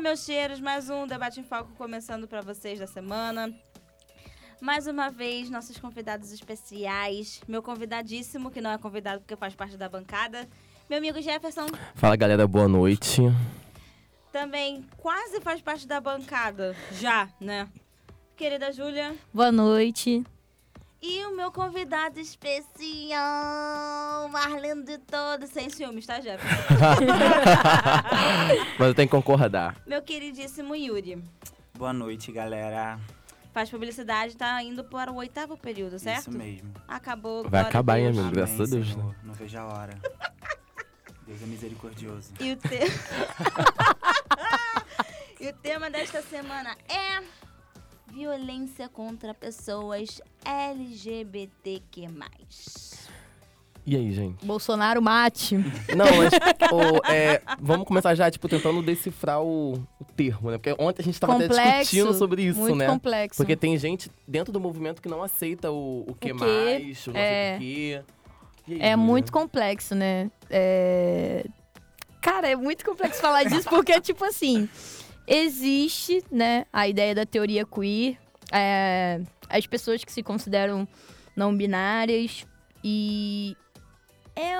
Meus cheiros, mais um Debate em Foco começando para vocês da semana. Mais uma vez, nossos convidados especiais. Meu convidadíssimo, que não é convidado porque faz parte da bancada. Meu amigo Jefferson. Fala, galera, boa noite. Também quase faz parte da bancada. Já, né? Querida Júlia. Boa noite. E o meu convidado especial, Marlene de todo, sem ciúmes, tá, Jefferson? Mas eu tenho que concordar. Meu queridíssimo Yuri. Boa noite, galera. Faz publicidade, tá indo para o oitavo período, certo? Isso mesmo. Acabou. Vai acabar, hein, amigo? Graças a Deus, Senhor. né? Não vejo a hora. Deus é misericordioso. E o, te... e o tema desta semana é violência contra pessoas LGBTQ+. E aí, gente? Bolsonaro mate. Não, mas ô, é, vamos começar já, tipo, tentando decifrar o, o termo, né? Porque ontem a gente tava até discutindo sobre isso, muito né? complexo. Porque tem gente dentro do movimento que não aceita o, o que O mais, o não É. sei o quê. Aí, É Júlia? muito complexo, né? É... Cara, é muito complexo falar disso porque, tipo assim, existe, né, a ideia da teoria queer, é, as pessoas que se consideram não binárias e é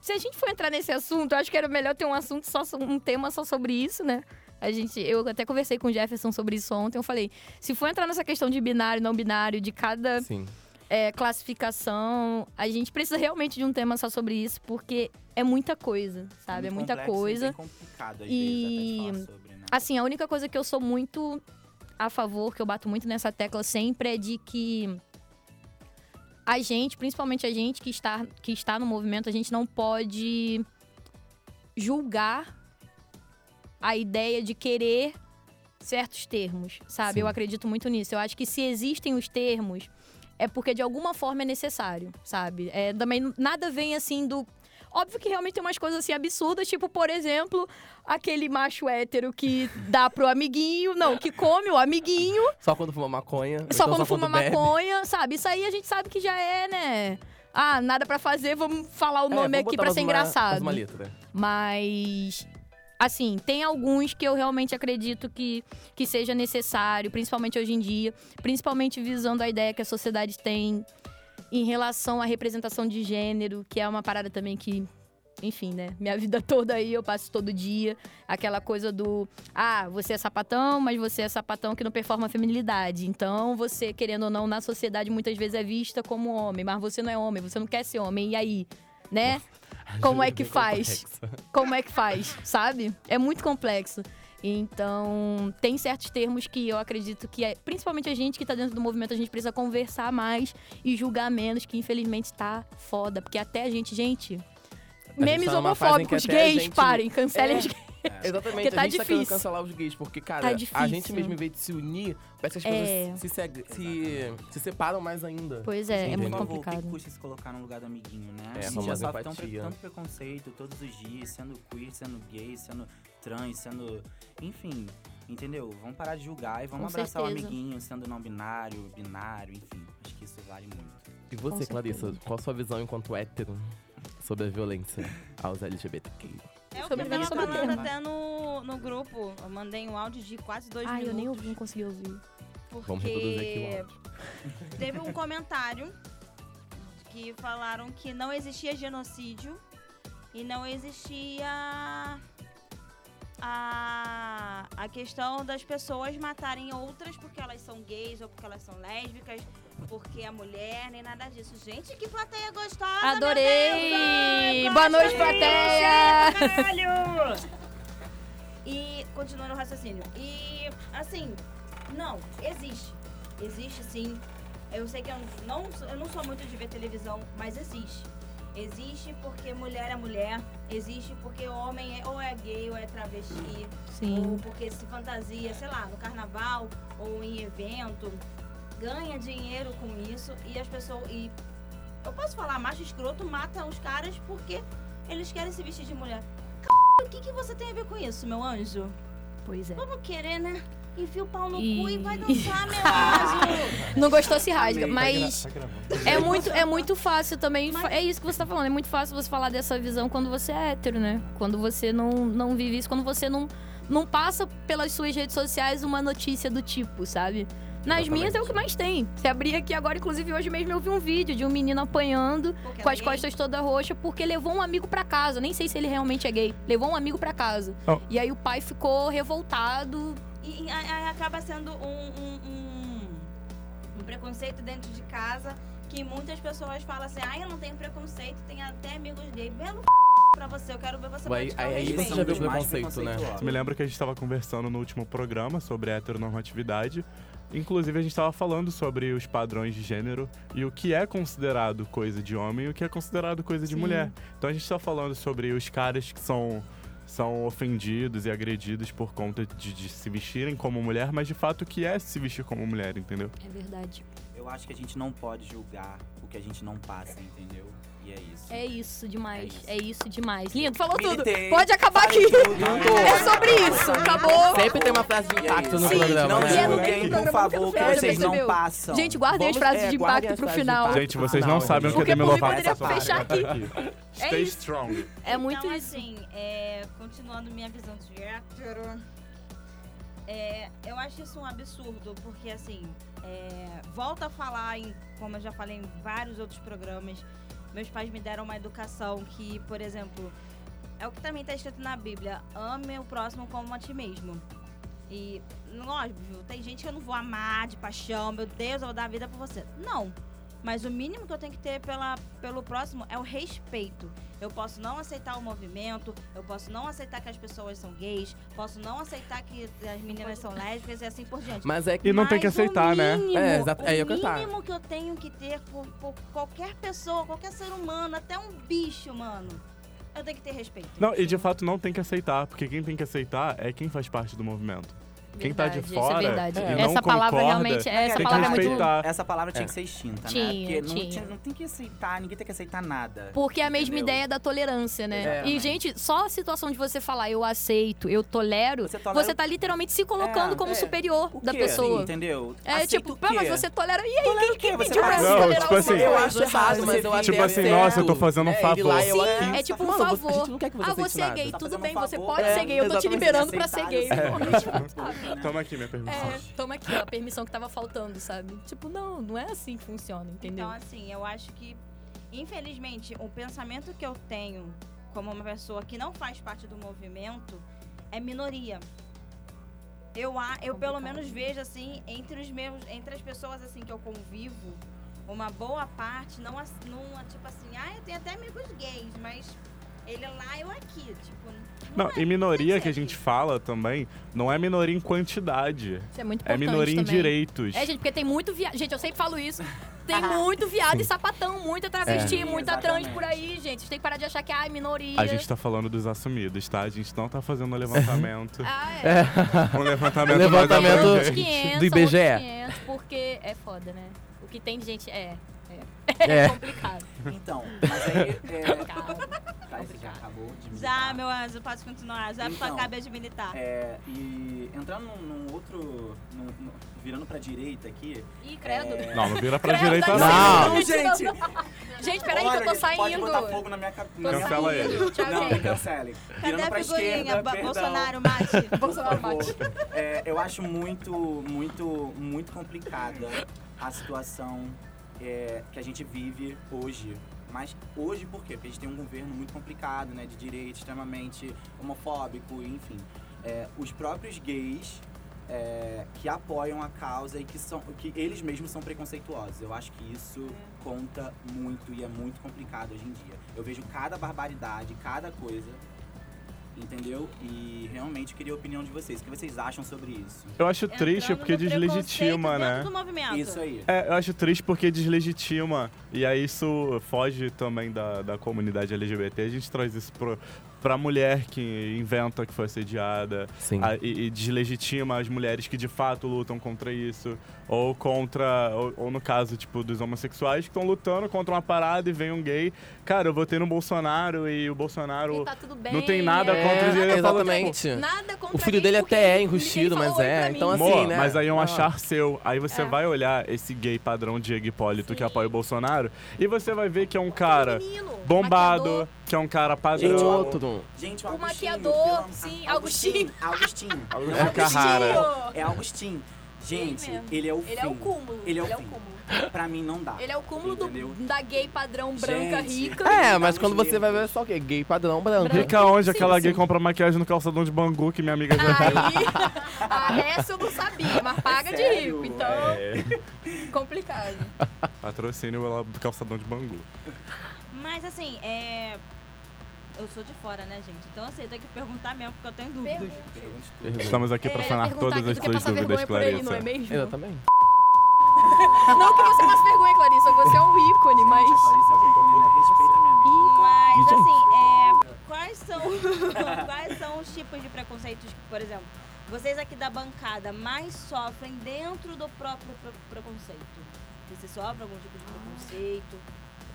se a gente for entrar nesse assunto, eu acho que era melhor ter um assunto só um tema só sobre isso, né? A gente, eu até conversei com o Jefferson sobre isso ontem. Eu falei, se for entrar nessa questão de binário, não binário, de cada Sim. é, classificação. A gente precisa realmente de um tema só sobre isso, porque é muita coisa, sabe? É, muito muita complexo coisa. Bem complicado, às E- vezes, até falar sobre? Assim, a única coisa que eu sou muito a favor, que eu bato muito nessa tecla sempre, é de que a gente, principalmente a gente que está, que está no movimento, a gente não pode julgar a ideia de querer certos termos, sabe? Sim. Eu acredito muito nisso. Eu acho que se existem os termos, é porque de alguma forma é necessário, sabe? É, também nada vem assim do. Óbvio que realmente tem umas coisas assim absurdas, tipo, por exemplo, aquele macho hétero que dá pro amiguinho, não, que come o amiguinho, Só quando fuma maconha. só então quando fuma bebe. maconha, sabe? Isso aí a gente sabe que já é, né? Ah, nada pra fazer, vamos falar o É, nome aqui mais ser uma- engraçado. Uma letra. Mas, assim, tem alguns que eu realmente acredito que, que seja necessário, principalmente hoje em dia, principalmente visando a ideia que a sociedade tem em relação à representação de gênero, que é uma parada também que. Enfim, né? Minha vida toda aí eu passo todo dia. Aquela coisa do. Ah, você é sapatão, mas você é sapatão que não performa a feminilidade. Então, você, querendo ou não, na sociedade muitas vezes é vista como homem, mas você não é homem, você não quer ser homem. E aí? Né? Como é que Bem faz? complexa. como é que faz, sabe? É muito complexo. Então, tem certos termos que eu acredito que, é, principalmente a gente que tá dentro do movimento, a gente precisa conversar mais e julgar menos, que infelizmente tá foda. Porque até a gente, gente. Memes tá numa fase em que homofóbicos, a gays, gente- parem, cancelem É. os gays. Exatamente, Porque tá a gente tá querendo difícil. cancelar os gays, porque, cara, Tá a gente mesmo, em vez de se unir, parece que as É. pessoas se, seg- se, se separam mais ainda. Pois é, é muito favor, o complicado. que custa se colocar no lugar do amiguinho, né? É, a gente já sofre tão tanto preconceito todos os dias, sendo queer, sendo gay, sendo trans, sendo... Enfim, entendeu? Vamos parar de julgar e vamos Com abraçar certeza. o amiguinho, sendo não binário, binário, enfim. Acho que isso vale muito. E você, Clarissa, qual a sua visão enquanto hétero sobre a violência aos LGBTQ? É o que Sobre eu tava falando tema. até no, no grupo. Eu mandei um áudio de quase dois Ai, eu nem minutos. ouvi, não consegui ouvir. Porque Vamos reproduzir aqui o teve um comentário que falaram que não existia genocídio e não existia a, a questão das pessoas matarem outras porque elas são gays ou porque elas são lésbicas, porque é mulher, nem nada disso. Gente, que plateia gostosa! Adorei! Boa noite, plateia! plateia! Caralho! E continuando o raciocínio. E assim, não, existe. Existe sim. Eu sei que eu não, eu não sou muito de ver televisão, mas existe. Existe porque mulher é mulher. Existe porque homem é, ou é gay ou é travesti. Ou Sim. porque se fantasia, sei lá, no carnaval ou em evento, ganha dinheiro com isso e as pessoas. E eu posso falar, macho escroto mata os caras porque eles querem se vestir de mulher. C... O que, que você tem a ver com isso, meu anjo? Pois é. Vamos querer, né? Enfia o pau no E- cu e vai dançar, meu anjo! Não gostou, se rasga. Amei. Mas Tá gravando. é muito, é muito fácil também. Mas- É isso que você tá falando. É muito fácil você falar dessa visão quando você é hétero, né? Quando você não, não vive isso, quando você não, não passa pelas suas redes sociais uma notícia do tipo, sabe? Nas Exatamente. minhas é o que mais tem. Se abrir aqui agora, inclusive hoje mesmo eu vi um vídeo de um menino apanhando Porque com ela as é costas toda roxa porque levou um amigo pra casa. Nem sei se ele realmente é gay. Levou um amigo pra casa. Oh. E aí o pai ficou revoltado. E, e aí acaba sendo um, um, um, um preconceito dentro de casa que muitas pessoas falam assim, ah, eu não tenho preconceito, tenho até amigos gays. Belo pra você, eu quero ver você o aí- aí você já viu preconceito, né? Me lembro que a gente estava conversando no último programa sobre heteronormatividade. Inclusive, a gente estava falando sobre os padrões de gênero e o que é considerado coisa de homem e o que é considerado coisa de Sim. mulher. Então, a gente está falando sobre os caras que são, são ofendidos e agredidos por conta de, de se vestirem como mulher, mas de fato o que é se vestir como mulher, entendeu? É verdade. Eu acho que a gente não pode julgar o que a gente não passa, entendeu? E é isso. É isso demais. É É isso, demais. Lindo, falou Militei, tudo. Pode acabar aqui. tudo. É sobre isso. Acabou. Sempre tem uma frase de impacto no Sim, programa, não né? é julguem, do por favor, que vocês não passam. Gente, guardem as Vamos- frases é, de impacto as pro final. impacto. Gente, vocês Não, não sabem o que é Demi Lovato poderia fechar aqui. Stay isso. strong. É muito então, isso. assim, é, continuando minha visão de hétero, é, eu acho isso um absurdo, porque assim, é, volto a falar, em, como eu já falei em vários outros programas, meus pais me deram uma educação que, por exemplo, é o que também está escrito na Bíblia, ame o próximo como a ti mesmo. E, óbvio, tem gente que eu não vou amar de paixão, meu Deus, eu vou dar a vida por você. Não. Mas o mínimo que eu tenho que ter pela, pelo próximo é o respeito. Eu posso não aceitar o movimento, eu posso não aceitar que as pessoas são gays, posso não aceitar que as meninas são lésbicas e assim por diante. Mas é que E não tem que aceitar, né? mínimo, É, exato, é o mínimo que eu tenho que ter por, por qualquer pessoa, qualquer ser humano, até um bicho, mano. Eu tenho que ter respeito. Não, e de fato não tem que aceitar, porque quem tem que aceitar é quem faz parte do movimento. Quem tá de fora Isso é verdade. e essa não palavra concorda, realmente. É, Essa tem que palavra é muito. Essa palavra tinha É. que ser extinta, Tinha, né? Porque não, tinha. tinha- não tem que aceitar, ninguém tem que aceitar nada. Porque é a mesma ideia da tolerância, né? E, gente, só a situação de você falar eu aceito, eu tolero, Você você, tolera- tá literalmente se colocando É, como é. superior O da pessoa. Entendeu? É Aceita tipo, mas você tolera. E aí, Tolera quem, Você pediu pra você Não, tolerar tipo o assim, eu acho errado, Você mas eu acho Tipo que é assim, nossa, eu tô fazendo um É, favor. Sim, é tipo um você- favor. Não você Ah, você é gay, Tá tudo bem, você pode É, ser gay, eu tô te liberando pra ser gay. Toma aqui minha permissão. É, toma aqui ó, a permissão que tava faltando, sabe? Tipo, não, não é assim que funciona, entendeu? Então, assim, eu acho que, infelizmente, o pensamento que eu tenho como uma pessoa que não faz parte do movimento é minoria. Eu, a- eu pelo menos vejo, assim, entre os meus, entre as pessoas, assim, que eu convivo, uma boa parte, não, não tipo assim, ah, eu tenho até amigos gays, mas ele lá, eu aqui, tipo... Não, é, e minoria que a gente fala também, não é minoria em quantidade. Isso é muito É importante minoria em também. direitos. É, gente, porque tem muito viado. Gente, eu sempre falo isso. Tem muito viado e sapatão, muita travesti, É. muita Exatamente. trans por aí, gente. Vocês têm que parar de achar que ah, é minoria. A gente tá falando dos assumidos, tá? A gente não tá fazendo um levantamento. Ah, é. um levantamento, Levantamento- mais Outros abrangente. 500, do IBGE. outros 500, porque é foda, né? O que tem de gente é. É, É. complicado. Então, mas aí... É... Cara, Tá, já acabou de Já, militar. meu anjo, eu posso continuar. Já Então, acabei de militar. É, e entrando num, num outro... num- num- virando pra direita aqui... Ih, credo. É... Não, não vira pra Credo, direita, não. licença. Não, gente! Gente, peraí que eu tô Pode saindo. botar fogo na minha cabeça. Tô Cancela saindo. ele. Não, me gente. cancelem. Cadê Virando a pra figurinha? Ba-. Bolsonaro, mate. Bolsonaro mate. É, eu acho muito, muito, muito complicada a situação é, que a gente vive hoje. Mas hoje por quê? Porque a gente tem um governo muito complicado, né? De direita, extremamente homofóbico, enfim. É, os próprios gays é, que apoiam a causa e que são que eles mesmos são preconceituosos. Eu acho que isso conta muito e é muito complicado hoje em dia. Eu vejo cada barbaridade, cada coisa, entendeu? E realmente queria a opinião de vocês. O que vocês acham sobre isso? Eu acho triste Entrando porque no deslegitima, né? do movimento. Isso aí. É, eu acho triste porque deslegitima. E aí isso foge também da, da comunidade LGBT. A gente traz isso pro, pra mulher que inventa que foi assediada. Sim. a- e, e deslegitima as mulheres que de fato lutam contra isso. Ou contra. Ou, ou no caso, tipo, dos homossexuais que estão lutando contra uma parada e vem um gay. Cara, eu votei no Bolsonaro e o Bolsonaro. E tá tudo bem. não tem nada é. contra os direitos. Eu falo, exatamente. Nada contra O filho dele até é enrustido, mas é. Então, assim, né? mas aí é um Ah. achar seu. Aí você É. vai olhar esse gay padrão Diego Hipólito que Sim. apoia o Bolsonaro e você vai ver que é um cara Menino, bombado, maquiador. Que é um cara Gente, padrão. Gente, o O maquiador, pelo- sim, Agostinho. Agostinho. Agostinho Não é Carrara. É Agostinho. Gente, mesmo. ele é o Ele é o cúmulo. Ele é o fim. cúmulo. Pra mim não dá. Ele é o cúmulo do, da gay padrão branca Gente. rica. É, mas quando você vai ver é só o quê? Gay padrão branco. Fica onde Sim, aquela gay sim. compra maquiagem no calçadão de Bangu que minha amiga já Aí, a essa eu não sabia, mas paga de sério? rico, então É. complicado. Patrocínio ela do calçadão de Bangu. Mas assim, é. Eu sou de fora, né, gente? Então assim, eu tenho que perguntar mesmo, porque eu tenho dúvidas. Pergunte. Estamos aqui É, para ia sanar todas as suas dúvidas, por aí, não é Clarissa. mesmo? Eu também. Não que você passe vergonha, Clarissa, você é um ícone, mas... Clarissa, menina, respeita minha amiga. Mas assim, é. Quais são, quais são os tipos de preconceitos que, por exemplo, vocês aqui da bancada mais sofrem dentro do próprio pre- preconceito? Você sofre algum tipo de preconceito?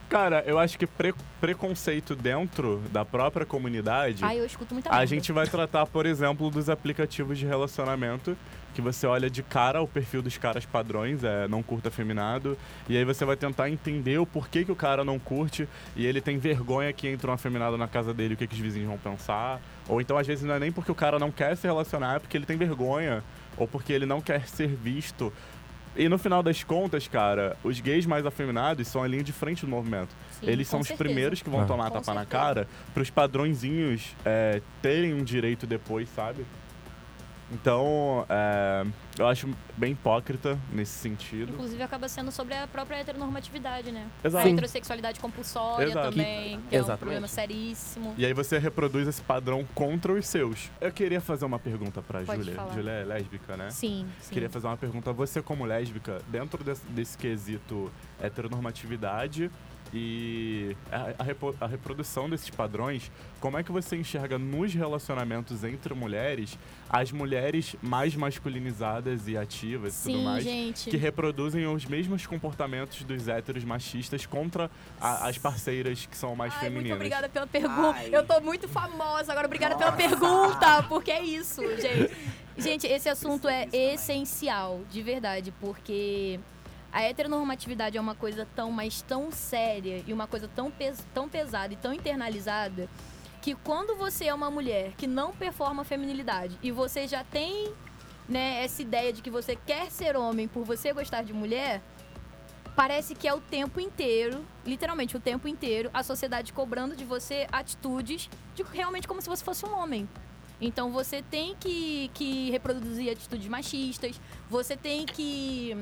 Cara, eu acho que pre- preconceito dentro da própria comunidade. Ai, eu escuto muita A merda. gente vai tratar, por exemplo, dos aplicativos de relacionamento, que você olha de cara o perfil dos caras padrões, é não curta afeminado, e aí você vai tentar entender o porquê que o cara não curte e ele tem vergonha que entra um afeminado na casa dele, o que, que os vizinhos vão pensar. Ou então, às vezes, não é nem porque o cara não quer se relacionar, é porque ele tem vergonha, ou porque ele não quer ser visto. E no final das contas, cara, os gays mais afeminados são a linha de frente do movimento. Sim, Eles são os certeza. primeiros que vão Ah. tomar Com tapa na certeza. cara pros padrõezinhos é, terem um direito depois, sabe? Então, é, eu acho bem hipócrita nesse sentido. Inclusive acaba sendo sobre a própria heteronormatividade, né? Exato. A heterossexualidade compulsória Exato. também, que é um problema seríssimo. E aí você reproduz esse padrão contra os seus. Eu queria fazer uma pergunta pra Pode Júlia. falar. Júlia é lésbica, né? Sim, sim. Queria fazer uma pergunta. Você, como lésbica, dentro desse, desse quesito heteronormatividade e a, a a reprodução desses padrões, como é que você enxerga nos relacionamentos entre mulheres as mulheres mais masculinizadas e ativas e tudo Sim, mais? gente. Que reproduzem os mesmos comportamentos dos héteros machistas contra a- as parceiras que são mais Ai, femininas. muito obrigada pela pergunta. Ai. Eu tô muito famosa agora. Obrigada pela Nossa. pergunta, porque é isso, gente. Gente, esse assunto é essencial, de verdade, porque a heteronormatividade é uma coisa tão, mas tão séria e uma coisa tão, pes tão pesada e tão internalizada que quando você é uma mulher que não performa feminilidade e você já tem né, essa ideia de que você quer ser homem por você gostar de mulher, parece que é o tempo inteiro, literalmente o tempo inteiro, a sociedade cobrando de você atitudes de realmente como se você fosse um homem. Então você tem que, que reproduzir atitudes machistas, você tem que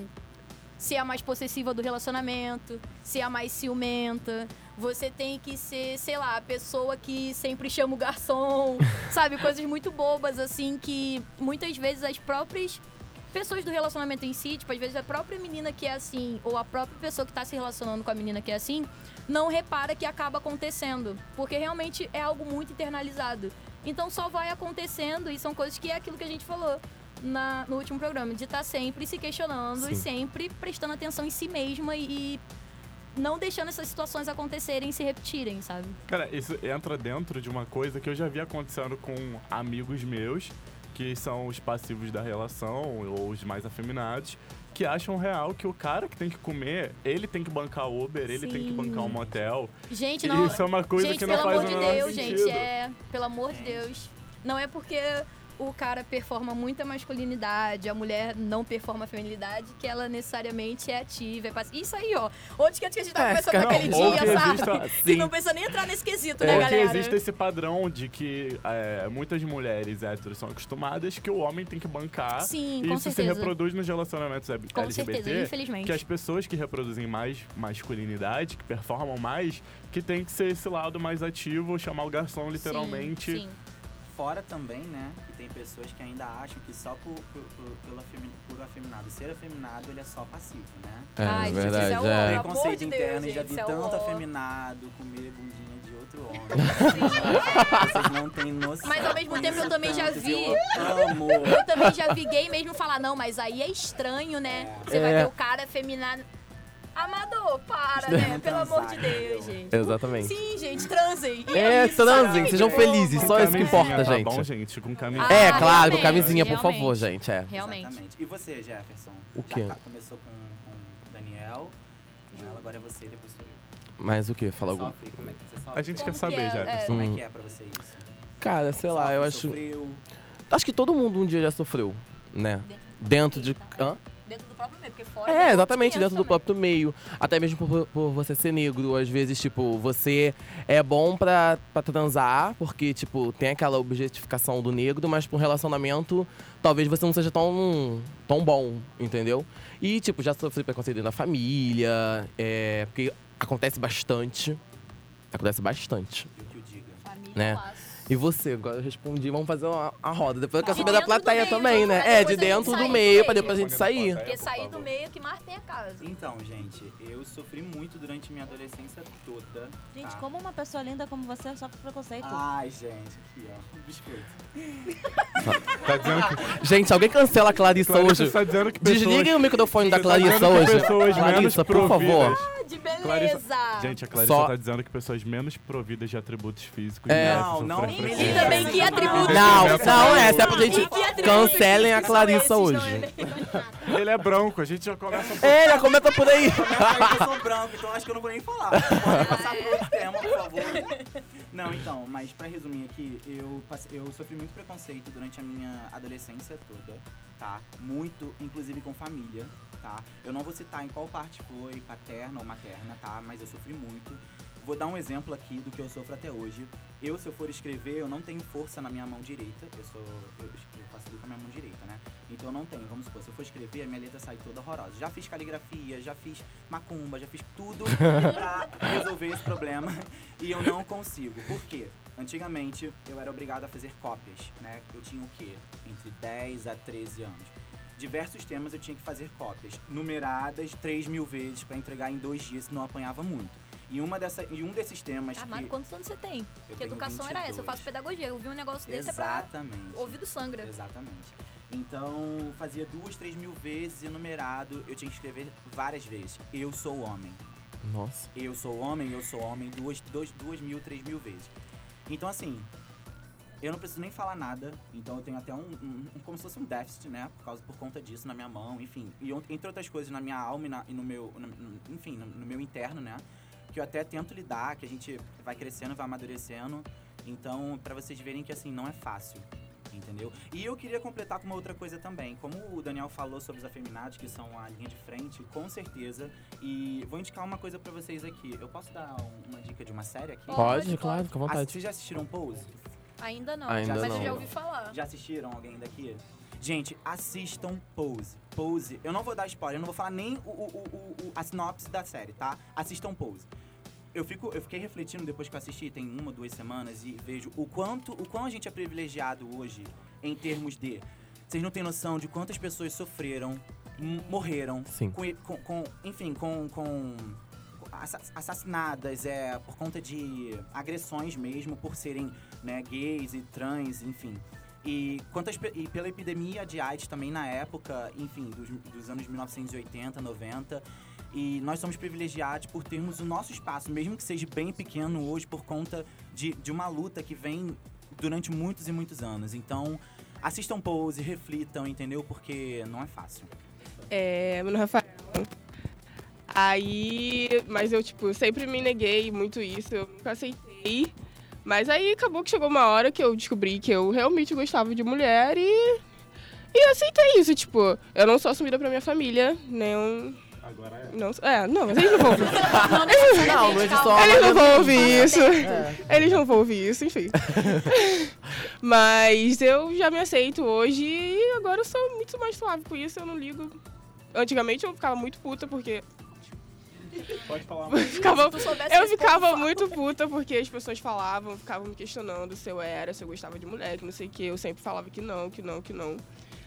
ser a mais possessiva do relacionamento, ser a mais ciumenta. Você tem que ser, sei lá, a pessoa que sempre chama o garçom, sabe? Coisas muito bobas, assim, que muitas vezes as próprias pessoas do relacionamento em si, tipo, às vezes a própria menina que é assim, ou a própria pessoa que tá se relacionando com a menina que é assim, não repara que acaba acontecendo. Porque realmente é algo muito internalizado. Então só vai acontecendo e são coisas que é aquilo que a gente falou na- no último programa, de estar sempre se questionando e Sim. sempre prestando atenção em si mesma e, e não deixando essas situações acontecerem e se repetirem, sabe? Cara, isso entra dentro de uma coisa que eu já vi acontecendo com amigos meus, que são os passivos da relação, ou os mais afeminados, que acham real que o cara que tem que comer, ele tem que bancar Uber, ele tem que Sim. bancar um motel. Gente, E não. isso é uma coisa gente, que não pelo faz amor o de menor Deus, sentido. gente, é. Pelo amor de Deus. Não é porque o cara performa muita masculinidade, a mulher não performa feminilidade, que ela necessariamente é ativa. É pass... Isso aí, ó. Outro que a gente tá É, conversando cara, naquele ou dia, sabe? exista- Que não precisa nem entrar nesse quesito, Ou né, que galera? existe esse padrão de que é, muitas mulheres héteros são acostumadas que o homem tem que bancar. Sim, e isso se certeza. reproduz nos relacionamentos L- Com LGBT. certeza, infelizmente. que as pessoas que reproduzem mais masculinidade, que performam mais, que tem que ser esse lado mais ativo, chamar o garçom literalmente. Sim, sim. Fora também, né, que tem pessoas que ainda acham que só por, por, por, pelo afemi- por afeminado ser afeminado, ele é só passivo, né? É, Ai, gente, verdade. isso é é. o- Pelo amor Preconceito de Deus, interno, gente, já vi isso é tanto o- afeminado comer bundinha de outro homem. Vocês não têm noção. Mas ao mesmo tempo eu também já vi- Eu amo. Eu também já vi gay mesmo falar, não, mas aí é estranho, né? Você vai É. ter o cara feminado. Amador, para, né? Pelo amor de Deus, gente. Exatamente. Sim, gente, transem. E É, isso, transem, sabe? sejam felizes, Com só isso que camisinha, importa, tá gente. bom, gente? Com camisinha. Ah, É, claro, com realmente, camisinha, por realmente. favor, gente. É. Realmente. Exatamente. E você, Jefferson? O Já quê? tá- começou com, com o Daniel, com ela, agora é você, depois sou eu. Mas o quê? Fala algum. Sofre? Como é que você sofre? A gente Como quer saber, que é? já. É. Como é Hum. que é pra você isso? Cara, sei lá, eu acho. Sofreu? Acho que todo mundo um dia já sofreu, né? Dentro de. Hã? Dentro do próprio meio, porque fora. É, exatamente, dentro do próprio meio. Até mesmo por, por você ser negro. Às vezes, tipo, você é bom pra, pra transar, porque, tipo, tem aquela objetificação do negro, mas pro relacionamento, talvez você não seja tão, tão bom, entendeu? E, tipo, já sofri preconceito na família, é, porque acontece bastante. Acontece bastante. Família, Né? laço. E você, agora eu respondi, vamos fazer uma, a roda. Depois eu quero saber da plateia meio, também, né? depois É, de gente dentro do meio, meio. pra depois a gente sair. Porque sair do meio que mais tem a casa. Então, gente, eu sofri muito durante minha adolescência toda. Gente, tá? como uma pessoa linda como você sofre preconceito? Ai, gente, aqui, ó. Biscoito. Tá dizendo que, Gente, alguém cancela a Clarissa Clarissa hoje. tá dizendo que pessoas... Desliguem o microfone da tá Clarissa que hoje. pessoas Clarissa, por favor. providas- De Clarissa- beleza! Gente, a Clarissa Só- tá dizendo que pessoas menos providas de atributos físicos É. Não, não, E também que atributos Não, não é é, a essa é pra gente. Cancelem a Clarissa hoje. Ele é branco, a gente já começa por... É, já comenta por aí. Eu sou branco, então acho que eu não vou nem falar. Pode passar pro outro tema, por favor. Não, então, mas pra resumir aqui, eu, eu sofri muito preconceito durante a minha adolescência toda, tá? Muito, inclusive com família, tá? Eu não vou citar em qual parte foi, paterna ou materna, tá? Mas eu sofri muito. Vou dar um exemplo aqui do que eu sofro até hoje. Eu, se eu for escrever, eu não tenho força na minha mão direita. Eu sou. Eu, eu faço tudo com a minha mão direita, né? Então eu não tenho. Vamos supor, se eu for escrever, a minha letra sai toda horrorosa. Já fiz caligrafia, já fiz macumba, já fiz tudo pra resolver esse problema. E eu não consigo. Por quê? Antigamente eu era obrigado a fazer cópias, né? Eu tinha o quê? Entre 10 a 13 anos. Diversos temas eu tinha que fazer cópias, numeradas 3 mil vezes pra entregar em dois dias, senão eu apanhava muito. E, uma dessa, e um desses temas Amado, que. quantos anos você tem? eu Que educação era essa? Eu 22. faço pedagogia. Eu vi um negócio desse é pra Exatamente. ouvido sangra. Exatamente. Então, fazia duas, três mil vezes enumerado, eu tinha que escrever várias vezes. Eu sou homem. Nossa. Eu sou homem, eu sou homem, duas, duas, duas mil, três mil vezes. Então, assim, eu não preciso nem falar nada. Então, eu tenho até um, um- um- como se fosse um déficit, né? Por, causa, por conta disso na minha mão, enfim. E entre outras coisas, na minha alma e, na- e no meu, no- no- enfim, no, no meu interno, né? Que eu até tento lidar, que a gente vai crescendo, vai amadurecendo. Então, pra vocês verem que, assim, não é fácil. Entendeu? E eu queria completar com uma outra coisa também. Como o Daniel falou sobre os afeminados, que são a linha de frente, com certeza. E vou indicar uma coisa pra vocês aqui. Eu posso dar um- uma dica de uma série aqui? Pode, Pode, claro, fica à Ah, vontade. vocês já assistiram Pose? Ainda não, Ainda mas eu não. já ouvi falar. Já assistiram alguém daqui? Gente, assistam Pose. Pose. Eu não vou dar spoiler, eu não vou falar nem o, o- o- o- a sinopse da série, tá? Assistam Pose. Eu, fico, eu fiquei refletindo depois que eu assisti, tem uma, duas semanas, e vejo o quanto, o quão a gente é privilegiado hoje em termos de. Vocês não têm noção de quantas pessoas sofreram, morreram, Sim. com, com- com- enfim, com, com assa- assassinadas é, por conta de agressões mesmo, por serem né, gays e trans, enfim. E, quantas, e pela epidemia de AIDS também na época, enfim, dos, dos anos 1980, 90. E nós somos privilegiados por termos o nosso espaço, mesmo que seja bem pequeno hoje, por conta de, de uma luta que vem durante muitos e muitos anos. Então, assistam Pose, reflitam, entendeu? Porque não é fácil. É, meu nome é Rafael. Aí, mas eu, tipo, sempre me neguei muito isso, eu nunca aceitei. Mas aí acabou que chegou uma hora que eu descobri que eu realmente gostava de mulher e. E aceitei isso, tipo, eu não sou assumida pra minha família, nem. Agora é. Não, é, não, mas eles não vão ouvir. Não, não é só. Eles não vão ouvir isso. Eles não vão ouvir isso, enfim. Mas eu já me aceito hoje e agora eu sou muito mais suave com isso, eu não ligo. Antigamente eu ficava muito puta porque. Pode falar. ficava, tu soubesse eu ficava muito puta porque as pessoas falavam, ficavam me questionando se eu era, se eu gostava de mulher, que não sei o que. Eu sempre falava que não, que não, que não.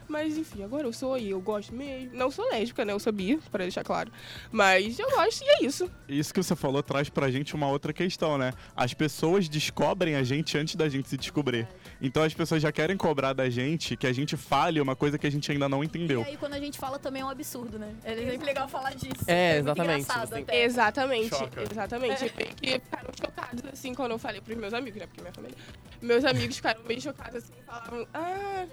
Mas enfim, agora eu sou e eu gosto mesmo. Não sou lésbica, né? Eu sabia, pra deixar claro. Mas eu gosto e é isso. Isso que você falou traz pra gente uma outra questão, né? As pessoas descobrem a gente antes da gente se descobrir. Então as pessoas já querem cobrar da gente que a gente fale uma coisa que a gente ainda não entendeu. E aí, quando a gente fala também é um absurdo, né? É sempre legal falar disso. É, muito exatamente, até. Exatamente, Choca. exatamente. Meio que ficaram chocados, assim, quando eu falei pros meus amigos, né? Porque minha família. Meus amigos ficaram meio chocados, assim, falavam, ah,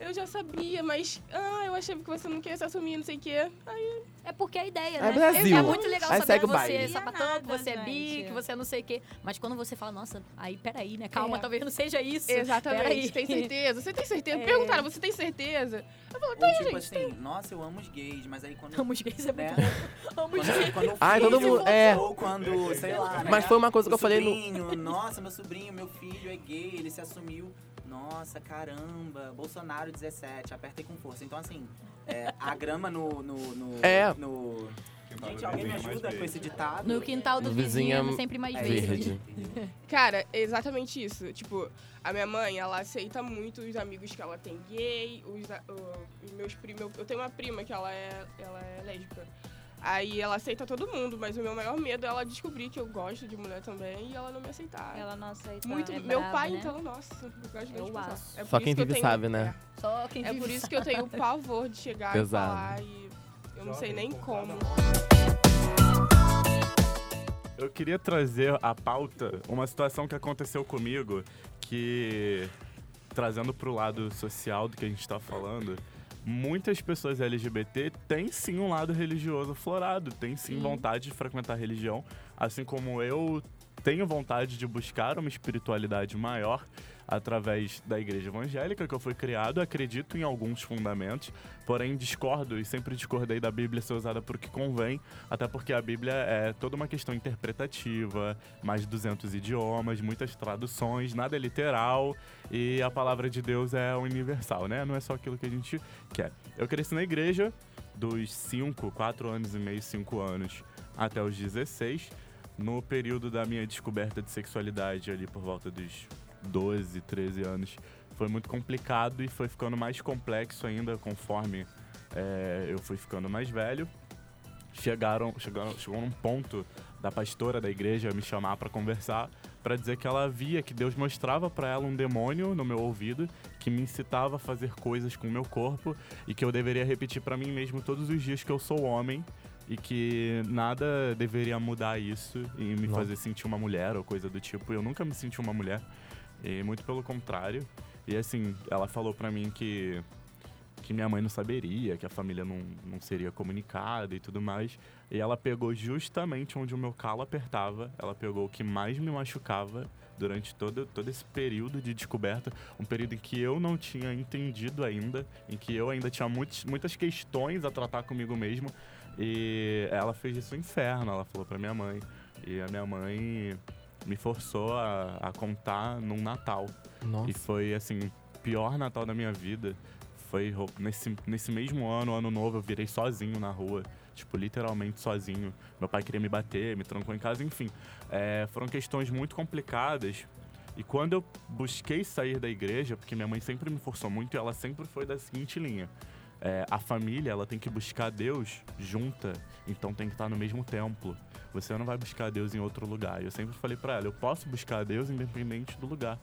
eu já sabia, mas ah, eu achei que você não queria se assumir, não sei o quê. Aí, É porque é a ideia, É né? Brasil. É muito legal Aí saber que você é sapatão, que você é bi, gente. que você é não sei o quê. Mas quando você fala, nossa, aí peraí, né? Calma, É. talvez não seja isso. exatamente, Peraí. tem certeza? Você tem certeza? É. Perguntaram, você tem certeza? Eu falo, Ou tem, tipo gente, assim, tem. nossa, eu amo os gays, mas aí quando. Amo os gays é né? muito bom. Amo os gays. Quando, quando Ai, todo mundo- é. Ou quando, sei lá, né? Mas foi uma coisa que o eu falei no- sobrinho, Nossa, meu sobrinho, meu filho é gay, ele se assumiu. Nossa, caramba, Bolsonaro 17, apertei com força. Então, assim, é, a grama no. no, no, É. no- Gente, alguém me ajuda com esse ditado? No quintal do vizinho vizinho é é sempre mais É verde. Verde. Cara, é exatamente isso. Tipo, a minha mãe, ela aceita muito os amigos que ela tem gay, os, os meus primos. Eu tenho uma prima que ela é, ela é lésbica. Aí ela aceita todo mundo, mas o meu maior medo é ela descobrir que eu gosto de mulher também e ela não me aceitar. Ela não aceita. Muito. é meu brava, pai, né? então, nossa, eu gosto de É o aço. É Só quem vive tenho- sabe, né? Só quem É, é por isso que eu tenho pavor de chegar Pesado. e falar e eu não sei nem como. Eu queria trazer à pauta uma situação que aconteceu comigo que, trazendo pro lado social do que a gente tá falando, muitas pessoas LGBT têm sim um lado religioso aflorado, têm sim vontade de frequentar a religião, assim como eu tenho vontade de buscar uma espiritualidade maior através da igreja evangélica que eu fui criado, acredito em alguns fundamentos, porém discordo e sempre discordei da Bíblia ser usada por que convém, até porque a Bíblia é toda uma questão interpretativa, mais de 200 idiomas, muitas traduções, nada é literal e a palavra de Deus é universal, né? Não é só aquilo que a gente quer. Eu cresci na igreja dos 5, 4 anos e meio, 5 anos até os 16. No período da minha descoberta de sexualidade ali por volta dos 12, 13 anos, foi muito complicado e foi ficando mais complexo ainda conforme é, eu fui ficando mais velho. Chegaram, chegaram, chegou num ponto da pastora da igreja me chamar para conversar, para dizer que ela via que Deus mostrava para ela um demônio no meu ouvido que me incitava a fazer coisas com o meu corpo e que eu deveria repetir para mim mesmo todos os dias que eu sou homem e que nada deveria mudar isso e me Nossa. fazer sentir uma mulher ou coisa do tipo. Eu nunca me senti uma mulher, e muito pelo contrário. E assim, ela falou pra mim que que minha mãe não saberia, que a família não, não seria comunicada e tudo mais. E ela pegou justamente onde o meu calo apertava, ela pegou o que mais me machucava durante todo, todo esse período de descoberta, um período em que eu não tinha entendido ainda, em que eu ainda tinha muitos, muitas questões a tratar comigo mesmo. E ela fez isso um inferno, ela falou pra minha mãe. E a minha mãe me forçou a, a contar num Natal. Nossa. E foi, assim, o pior Natal da minha vida. Foi nesse, nesse mesmo ano, ano novo, eu virei sozinho na rua. Tipo, literalmente sozinho. Meu pai queria me bater, me trancou em casa, enfim. É, foram questões muito complicadas. E quando eu busquei sair da igreja, porque minha mãe sempre me forçou muito, e ela sempre foi da seguinte linha. É, a família, ela tem que buscar Deus junta, então tem que estar no mesmo templo. Você não vai buscar Deus em outro lugar. Eu sempre falei pra ela, eu posso buscar Deus independente do lugar.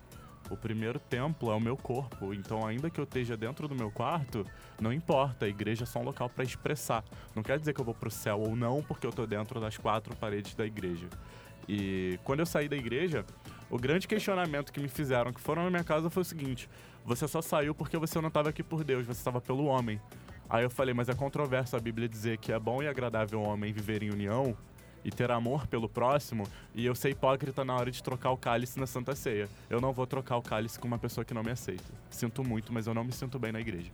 O primeiro templo é o meu corpo, então ainda que eu esteja dentro do meu quarto, não importa, a igreja é só um local para expressar. Não quer dizer que eu vou pro céu ou não, porque eu tô dentro das quatro paredes da igreja. E quando eu saí da igreja, o grande questionamento que me fizeram, que foram na minha casa, foi o seguinte: você só saiu porque você não estava aqui por Deus, você estava pelo homem. Aí eu falei, mas é controverso a Bíblia dizer que é bom e agradável o homem viver em união e ter amor pelo próximo, e eu ser hipócrita na hora de trocar o cálice na Santa Ceia. Eu não vou trocar o cálice com uma pessoa que não me aceita. Sinto muito, mas eu não me sinto bem na igreja.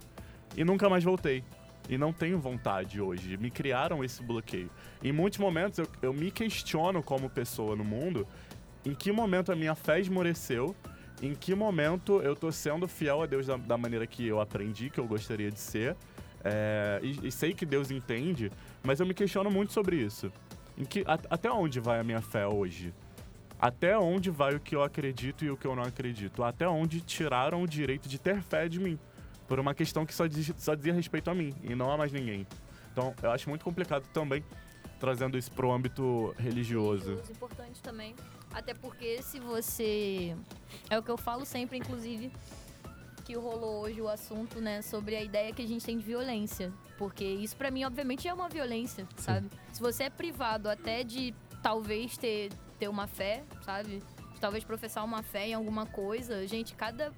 E nunca mais voltei. E não tenho vontade hoje. Me criaram esse bloqueio. Em muitos momentos eu, eu me questiono como pessoa no mundo em que momento a minha fé esmoreceu, em que momento eu tô sendo fiel a Deus da, da maneira que eu aprendi, que eu gostaria de ser. É, e, e sei que Deus entende, mas eu me questiono muito sobre isso. Em que, a- até onde vai a minha fé hoje? Até onde vai o que eu acredito e o que eu não acredito? Até onde tiraram o direito de ter fé de mim? Por uma questão que só, diz- só dizia respeito a mim e não a mais ninguém. Então, eu acho muito complicado também trazendo isso pro âmbito religioso. Religioso, importante também. Até porque se você. É o que eu falo sempre, inclusive, que rolou hoje o assunto, né, sobre a ideia que a gente tem de violência. Porque isso pra mim, obviamente, é uma violência, sabe? Se você é privado até de talvez ter, ter uma fé, sabe? De talvez professar uma fé em alguma coisa, gente, cada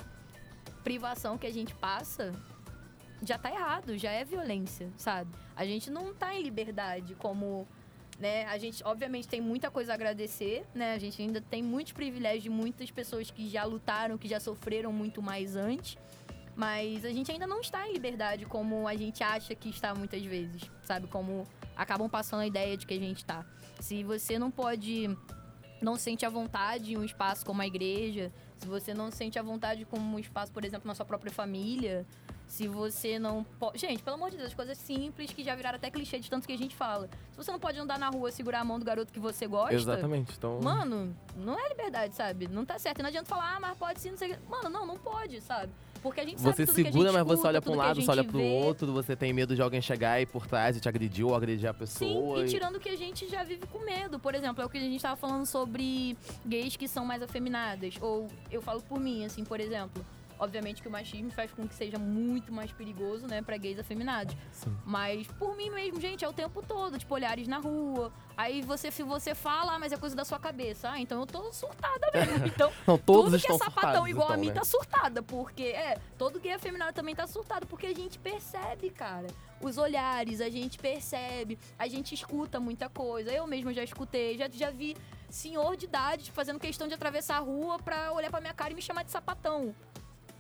privação que a gente passa já tá errado, já é violência, sabe? A gente não tá em liberdade como. Né? A gente, obviamente, tem muita coisa a agradecer, né? A gente ainda tem muitos privilégios de muitas pessoas que já lutaram, que já sofreram muito mais antes. Mas a gente ainda não está em liberdade como a gente acha que está muitas vezes, sabe? Como acabam passando a ideia de que a gente está. Se você não pode, não sente a vontade em um espaço como a igreja, se você não sente a vontade como um espaço, por exemplo, na sua própria família, se você não pode. Gente, pelo amor de Deus, coisas simples que já viraram até clichê de tanto que a gente fala. Se você não pode andar na rua segurar a mão do garoto que você gosta. Exatamente. Então. Mano, não é liberdade, sabe? Não tá certo. E não adianta falar, ah, mas pode sim, não sei o. Mano, não, não pode, sabe? Porque a gente sabe Você tudo que a segura, gente mas você olha pra um lado, você olha pro vê. outro, você tem medo de alguém chegar e por trás e te agredir ou agredir a Sim, pessoa. e tirando que a gente já vive com medo. Por exemplo, é o que a gente tava falando sobre gays que são mais afeminadas. Ou eu falo por mim, assim, por exemplo. Obviamente que o machismo faz com que seja muito mais perigoso, né, pra gays afeminados. Sim. Mas por mim mesmo, gente, é o tempo todo, tipo, olhares na rua. Aí você, se você fala, ah, mas é coisa da sua cabeça. Ah, então eu tô surtada mesmo. Então, Não, todos tudo que é sapatão igual a então, mim né? tá surtada, porque é, todo gay afeminado também tá surtado, porque a gente percebe, cara. Os olhares, a gente percebe, a gente escuta muita coisa. Eu mesmo já escutei, já, já vi senhor de idade tipo, fazendo questão de atravessar a rua pra olhar pra minha cara e me chamar de sapatão.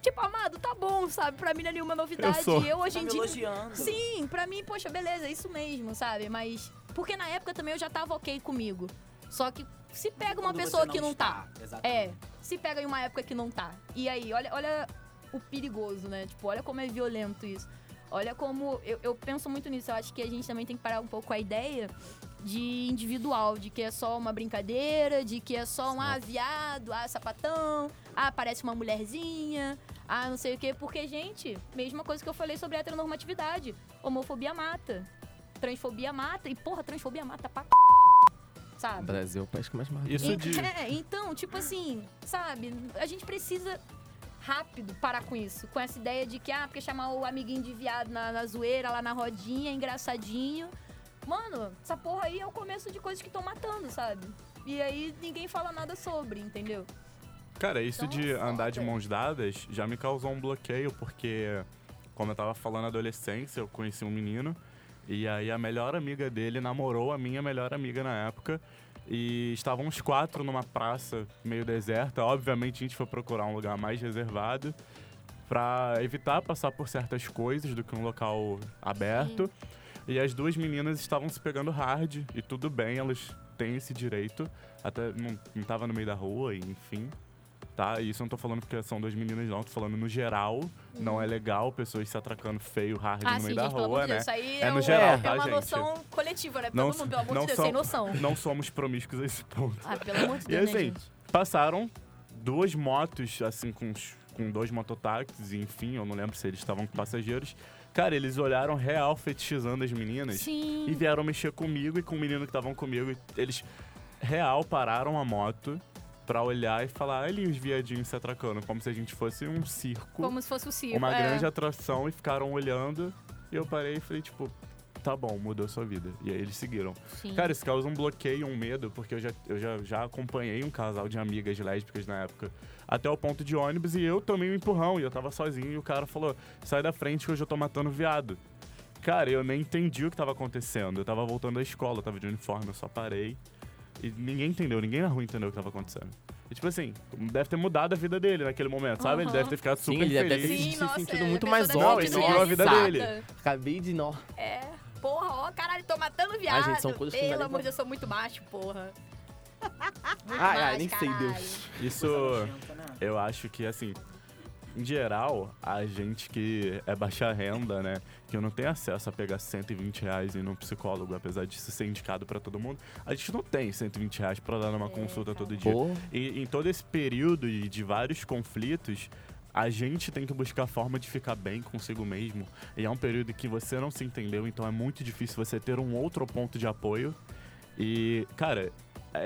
Tipo, amado, tá bom, sabe? Pra mim não é nenhuma novidade. sou. Eu hoje Tá em dia. elogiando. Sim, pra mim, poxa, beleza, é isso mesmo, sabe? Mas. Porque na época também eu já tava ok comigo. Só que se pega uma Quando pessoa você que não tá. está, exatamente. É, se pega em uma época que não tá. E aí, olha, olha o perigoso, né? Tipo, olha como é violento isso. Olha como. Eu, eu penso muito nisso. Eu acho que a gente também tem que parar um pouco com a ideia de individual, de que é só uma brincadeira, de que é só um ah, viado, ah, sapatão, ah, parece uma mulherzinha, ah, não sei o quê. Porque, gente, mesma coisa que eu falei sobre heteronormatividade. Homofobia mata. Transfobia mata. E, porra, transfobia mata pra c... Sabe? Brasil é o país que mais mata. Isso de. É, então, tipo assim, sabe? A gente precisa rápido parar com isso. Com essa ideia de que, ah, porque chamar o amiguinho de viado na, na zoeira, lá na rodinha, engraçadinho. Mano, essa porra aí é o começo de coisas que estão matando, sabe? E aí ninguém fala nada sobre, entendeu? Cara, isso Então, de é andar de mãos dadas já me causou um bloqueio, porque, como eu tava falando na adolescência, eu conheci um menino, e aí a melhor amiga dele namorou a minha melhor amiga na época. E estavam os quatro numa praça meio deserta. Obviamente a gente foi procurar um lugar mais reservado pra evitar passar por certas coisas do que um local aberto. E as duas meninas estavam se pegando hard, e tudo bem, elas têm esse direito. Até não, não tava no meio da rua, e enfim. Tá? E isso eu não tô falando porque são duas meninas, não. Tô falando no geral. Não é legal pessoas se atracando feio, hard Ah, no sim, meio gente, da rua, né? Deus. Isso aí É é, no geral, é tá, uma gente? noção coletiva, né? Não Todo mundo, pelo amor de Deus, sem noção. Não somos promíscuos a esse ponto. Ah, pelo amor de E Deus, né, assim, gente? passaram duas motos, assim, com, com dois mototáxis, e enfim, eu não lembro se eles estavam com passageiros. Cara, eles olharam real fetichizando as meninas Sim. e vieram mexer comigo e com o menino que estavam comigo. e Eles real pararam a moto pra olhar e falar ali os viadinhos se atracando, como se a gente fosse um circo, Como se fosse o circo. uma é. grande atração e ficaram olhando. E eu parei e falei, tipo, tá bom, mudou sua vida. E aí eles seguiram. Sim. Cara, isso causa um bloqueio, um medo, porque eu já, eu já, já acompanhei um casal de amigas lésbicas na época até o ponto de ônibus e eu tomei um empurrão e eu tava sozinho e o cara falou: sai da frente que hoje eu tô matando viado. Cara, eu nem entendi o que tava acontecendo. Eu tava voltando da escola, eu tava de uniforme, eu só parei. E ninguém entendeu, ninguém na rua entendeu o que tava acontecendo. E tipo assim, deve ter mudado a vida dele naquele momento, sabe? Ele deve ter ficado Sim, super ele deve ter feliz. se Sim, nossa, sentido é, muito mais pessoa Não, deve ele seguiu a vida realizada. dele. Acabei de nó. É, porra, ó, caralho, tô matando viado. gente, são coisas que não Pelo amor de Deus, eu sou muito baixo, porra. Muito Ai, ai, mais, nem sei, caralho. Deus. Isso. Eu acho que, assim, em geral, a gente que é baixa renda, né? Que não tem acesso a pegar 120 reais em um psicólogo, apesar de isso ser indicado pra todo mundo, a gente não tem 120 reais pra dar numa É, consulta todo dia. Pô, E em todo esse período e de vários conflitos, a gente tem que buscar forma de ficar bem consigo mesmo. E é um período que você não se entendeu, então é muito difícil você ter um outro ponto de apoio. E, cara,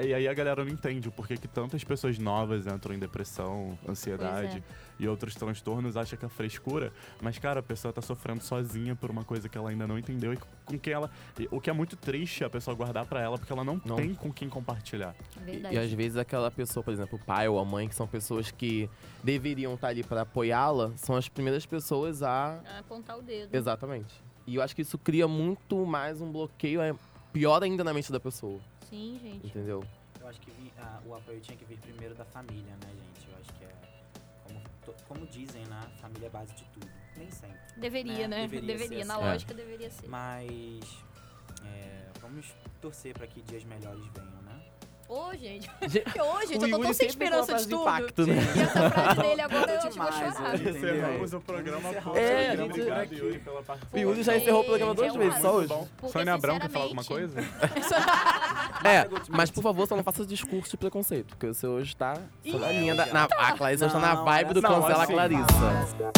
e aí a galera não entende o porquê que tantas pessoas novas entram em depressão, ansiedade e outros transtornos, acha que é frescura. Mas, cara, a pessoa tá sofrendo sozinha por uma coisa que ela ainda não entendeu e com quem ela. e o que é muito triste a pessoa guardar pra ela, porque ela não, Não. tem com quem compartilhar. Verdade. E às vezes aquela pessoa, por exemplo, o pai ou a mãe, que são pessoas que deveriam estar ali pra apoiá-la, são as primeiras pessoas a. Ah, apontar o dedo. Exatamente. E eu acho que isso cria muito mais um bloqueio, é pior ainda na mente da pessoa, Sim, gente. entendeu? Eu acho que vi- ah, o apoio tinha que vir primeiro da família, né, gente? Eu acho que é. Como, to- como dizem, né? Família é a base de tudo. Nem sempre. Deveria, né? né? Deveria Deveria. ser Na assim. lógica, deveria ser. Mas. é, vamos torcer pra que dias melhores venham, né? Ô, gente. Gente, Porque hoje, eu tô tão sem esperança de tudo. impacto, né? E essa frase dele agora eu que vou demais chorar. hoje. Encerramos o programa Encerramos por o É, programa. gente, Obrigado, aqui. Yuri, pela O participação. Yuri já encerrou o programa duas Gente, vezes, é só hoje. Sônia Abrão quer falar alguma coisa? É, mas por favor, só não faça discurso de preconceito, porque você hoje tá na linha da. Na, a Clarice hoje tá na vibe do cancela assim, Clarissa.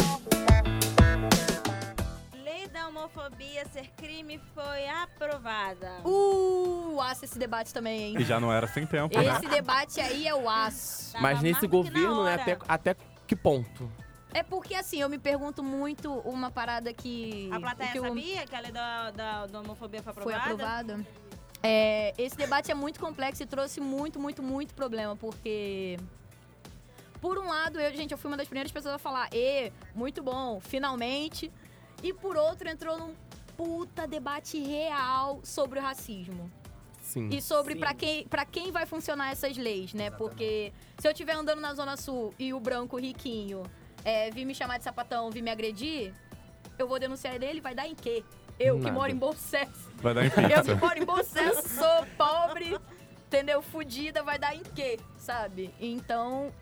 Homofobia ser crime foi aprovada. Uh, aço esse debate também, E hein? já não era sem tempo, né? Esse debate aí é o aço. Tava Mas nesse governo, né, até, até que ponto? É porque, assim, eu me pergunto muito uma parada que... A plateia que eu- sabia que a lei da, da, da homofobia foi foi aprovada? aprovada. É, esse debate é muito complexo e trouxe muito, muito, muito problema, porque. Por um lado, eu, gente, eu fui uma das primeiras pessoas a falar, e, muito bom, finalmente. E por outro, entrou num puta debate real sobre o racismo. Sim. E sobre pra quem, pra quem vai funcionar essas leis, né? Porque se eu estiver andando na Zona Sul e o branco riquinho é, vir me chamar de sapatão, vir me agredir, eu vou denunciar ele, vai dar em quê? Eu que Nada. moro em Sucesso. Vai dar em Eu que pizza. moro em Sucesso, sou pobre, entendeu? Fudida, vai dar em quê, sabe? Então,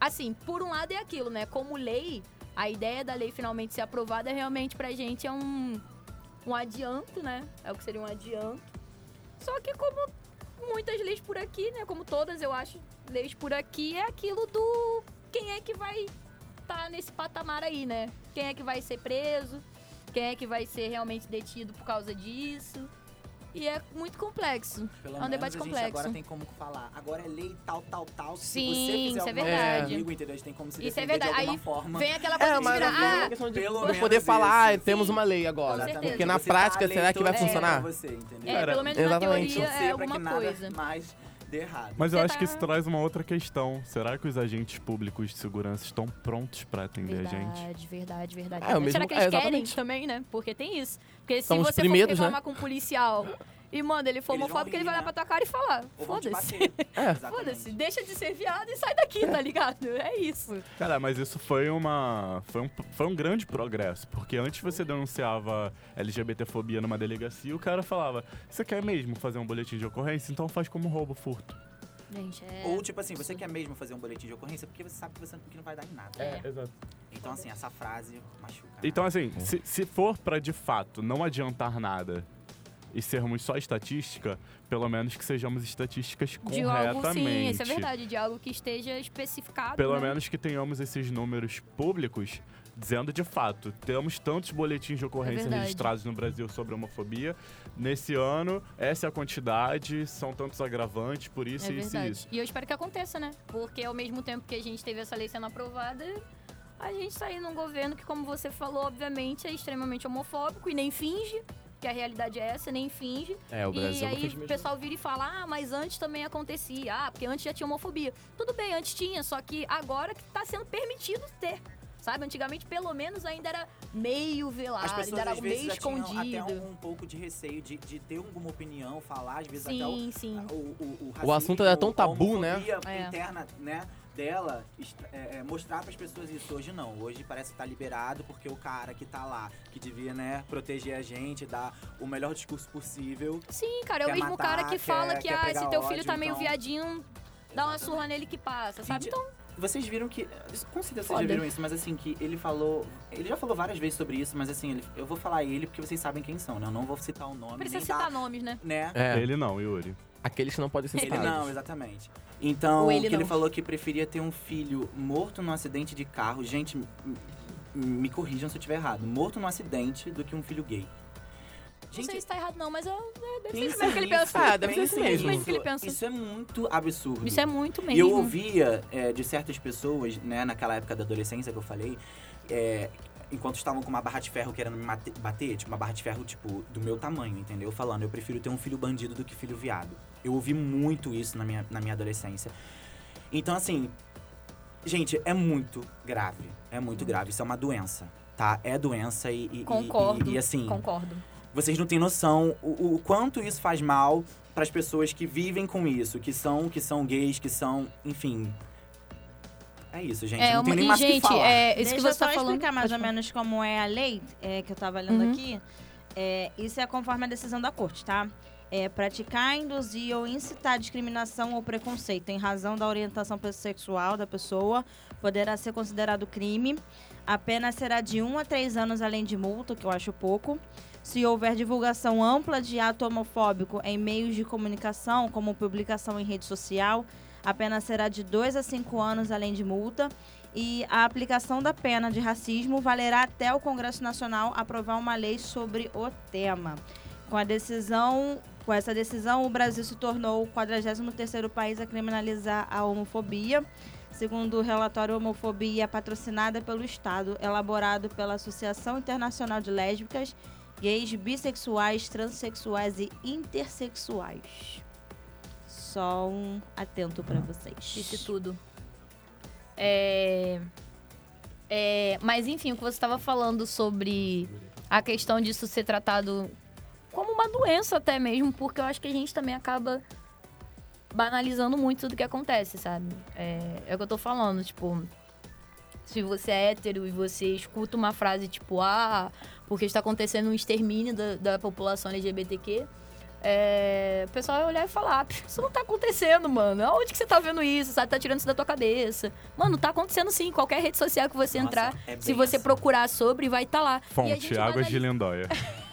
assim, por um lado é aquilo, né? Como lei, a ideia da lei finalmente ser aprovada realmente pra gente é um, um adianto, né? É o que seria um adianto. Só que como muitas leis por aqui, né? Como todas, eu acho, leis por aqui é aquilo do quem é que vai estar nesse patamar aí, né? Quem é que vai ser preso? Quem é que vai ser realmente detido por causa disso? E é muito complexo. Pelo É um menos debate a gente complexo. agora tem como falar. Agora é lei tal, tal, tal. Se Sim, você fizer isso é verdade. comigo, entendeu? A gente tem como se Isso é verdade. de alguma Aí forma. Vem aquela coisa É, de mas virar, é ah, questão de pelo menos poder falar, esse. ah, temos Sim. uma lei agora. Porque na Você prática, será que vai funcionar? pra Você, entendeu? é, pelo menos na exatamente. teoria Torcer é alguma coisa. mais dê errado. Mas eu Você acho que tá- isso traz uma outra questão. Será que os agentes públicos de segurança estão prontos pra atender a gente? Verdade, verdade, verdade. É, o mesmo- Será que eles é, querem exatamente. também, né? Porque tem isso. Porque se São os você primeiros, for né? reclamar com um policial e, mano, ele for Eles vão homofóbico, ele vai olhar né? pra tua cara e falar. Foda-se. É. Exatamente. Foda-se, deixa de ser viado e sai daqui, tá ligado? É isso. Cara, mas isso foi uma. Foi um, foi um grande progresso. Porque antes você denunciava LGBTfobia numa delegacia e o cara falava: Você quer mesmo fazer um boletim de ocorrência? Então faz como roubo furto. Gente, é. Ou tipo assim, você quer mesmo fazer um boletim de ocorrência porque você sabe que, você, que não vai dar em nada. É. exato. Então assim, essa frase machuca. né? Então, assim, se, se for pra de fato não adiantar nada e sermos só estatística, pelo menos que sejamos estatísticas de algo, corretamente. sim, isso é verdade. De algo que esteja especificado. Pelo né? menos que tenhamos esses números públicos dizendo de fato, temos tantos boletins de ocorrência verdade. registrados no Brasil sobre homofobia. Nesse ano, essa é a quantidade, são tantos agravantes, por isso, É isso e isso. E eu espero que aconteça, né? Porque ao mesmo tempo que a gente teve essa lei sendo aprovada, a gente saiu num governo que, como você falou, obviamente é extremamente homofóbico e nem finge. Que a realidade é essa, nem finge. É, o Brasil e não aí o pessoal vira e fala, ah, mas antes também acontecia. Ah, porque antes já tinha homofobia. Tudo bem, antes tinha, só que agora que tá sendo permitido ter. Sabe? Antigamente, pelo menos, ainda era meio velado, As ainda era às algo vezes meio escondido. até um, um pouco de receio de, de ter alguma opinião, falar, às vezes até o, Sim, sim. o, o, O assunto era tão a tabu, né? É. interna, né? Dela é, é, mostrar para as pessoas isso hoje não. Hoje parece que tá liberado porque o cara que tá lá, que devia, né, proteger a gente, dar o melhor discurso possível. Sim, cara, é o mesmo matar, cara que quer- fala que, ah, pegar se teu filho ódio, tá meio então- viadinho, dá uma surra nele que passa, sabe? Gente, Então, Vocês viram que. Com certeza vocês Foda. já viram isso, mas assim, que ele falou. Ele já falou várias vezes sobre isso, mas assim, ele- eu vou falar ele porque vocês sabem quem são, né? Eu não vou citar o nome. precisa citar dar, nomes, né? né? É, Ele não, Yuri. aqueles que não podem ser Ele citados. não, exatamente. Então, Ou ele que ele falou que preferia ter um filho morto num acidente de carro. Gente, me corrijam se eu estiver errado. Morto num acidente do que um filho gay. Não sei Gente, se tá errado, não, mas eu, é, deve ser isso mesmo que ele pensa. Ah, deve ser isso mesmo. Simplesmente que ele pensa. Isso é muito absurdo. Isso é muito mesmo. E eu ouvia é, de certas pessoas, né, naquela época da adolescência que eu falei, é, enquanto estavam com uma barra de ferro querendo me bater, tipo, uma barra de ferro, tipo, do meu tamanho, entendeu? Falando, eu prefiro ter um filho bandido do que filho viado. Eu ouvi muito isso na minha, na minha adolescência. Então, assim, gente, é muito grave. É muito grave. Isso é uma doença, tá? É doença e... e- Concordo. E, e, assim, Concordo. vocês não têm noção o, o quanto isso faz mal para as pessoas que vivem com isso, que são, que são gays, que são, enfim. É isso, gente. É, não uma, tem nem e, mais o que gente, falar. é, isso Deixa que eu você só tá falando. explicar mais ou menos como é a lei é, que eu tava lendo Uhum. aqui. É, isso é conforme a decisão da corte, tá? É praticar, induzir ou incitar discriminação ou preconceito em razão da orientação sexual da pessoa poderá ser considerado crime. A pena será de 1 a 3 anos além de multa, que eu acho pouco. Se houver divulgação ampla de ato homofóbico em meios de comunicação, como publicação em rede social, a pena será de 2 a 5 anos além de multa e a aplicação da pena de racismo valerá até o Congresso Nacional aprovar uma lei sobre o tema. Com a decisão, com essa decisão, o Brasil se tornou o 43º país a criminalizar a homofobia. Segundo o relatório Homofobia patrocinada pelo Estado, elaborado pela Associação Internacional de Lésbicas, Gays, Bissexuais, Transsexuais e Intersexuais. Só um atento para vocês. Disse tudo. É... é, Mas enfim, o que você estava falando sobre a questão disso ser tratado como uma doença até mesmo, porque eu acho que a gente também acaba banalizando muito tudo que acontece, sabe? É, é o que eu tô falando, tipo, se você é hétero e você escuta uma frase tipo, ah, porque está acontecendo um extermínio da, da população LGBTQ, é, o pessoal vai olhar e falar, "Pff, isso não tá acontecendo, mano. Onde que você tá vendo isso? Sabe? Tá tirando isso da tua cabeça. Mano, tá acontecendo sim. Qualquer rede social que você Nossa, entrar, é se você assim. procurar sobre, vai estar tá lá. E a Fonte, gente Águas de banaliza- Lindóia.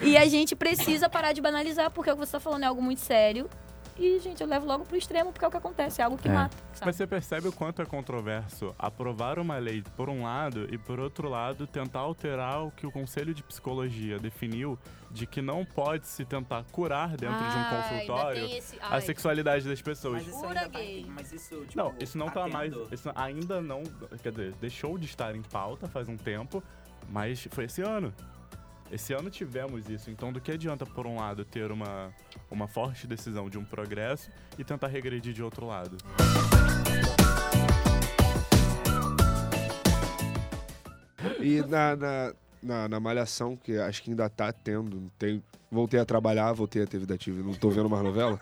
E a gente precisa parar de banalizar, porque o que você tá falando é algo muito sério. E, gente, eu levo logo pro extremo, porque é o que acontece, é algo que É. mata. sabe? Mas você percebe o quanto é controverso aprovar uma lei por um lado e por outro lado tentar alterar o que o Conselho de Psicologia definiu de que não pode se tentar curar dentro de um Ah, consultório esse- a sexualidade das pessoas. Mas isso ainda tá, gay. mas isso, tipo, Não, isso não tá, mais. tendo. Isso ainda não. Quer dizer, deixou de estar em pauta faz um tempo, mas foi esse ano. Esse ano tivemos isso. Então, do que adianta, por um lado, ter uma, uma forte decisão de um progresso e tentar regredir de outro lado? E na, na, na, na Malhação, que acho que ainda tá tendo, tem, voltei a trabalhar, voltei a ter vida ativa, não tô vendo mais novela.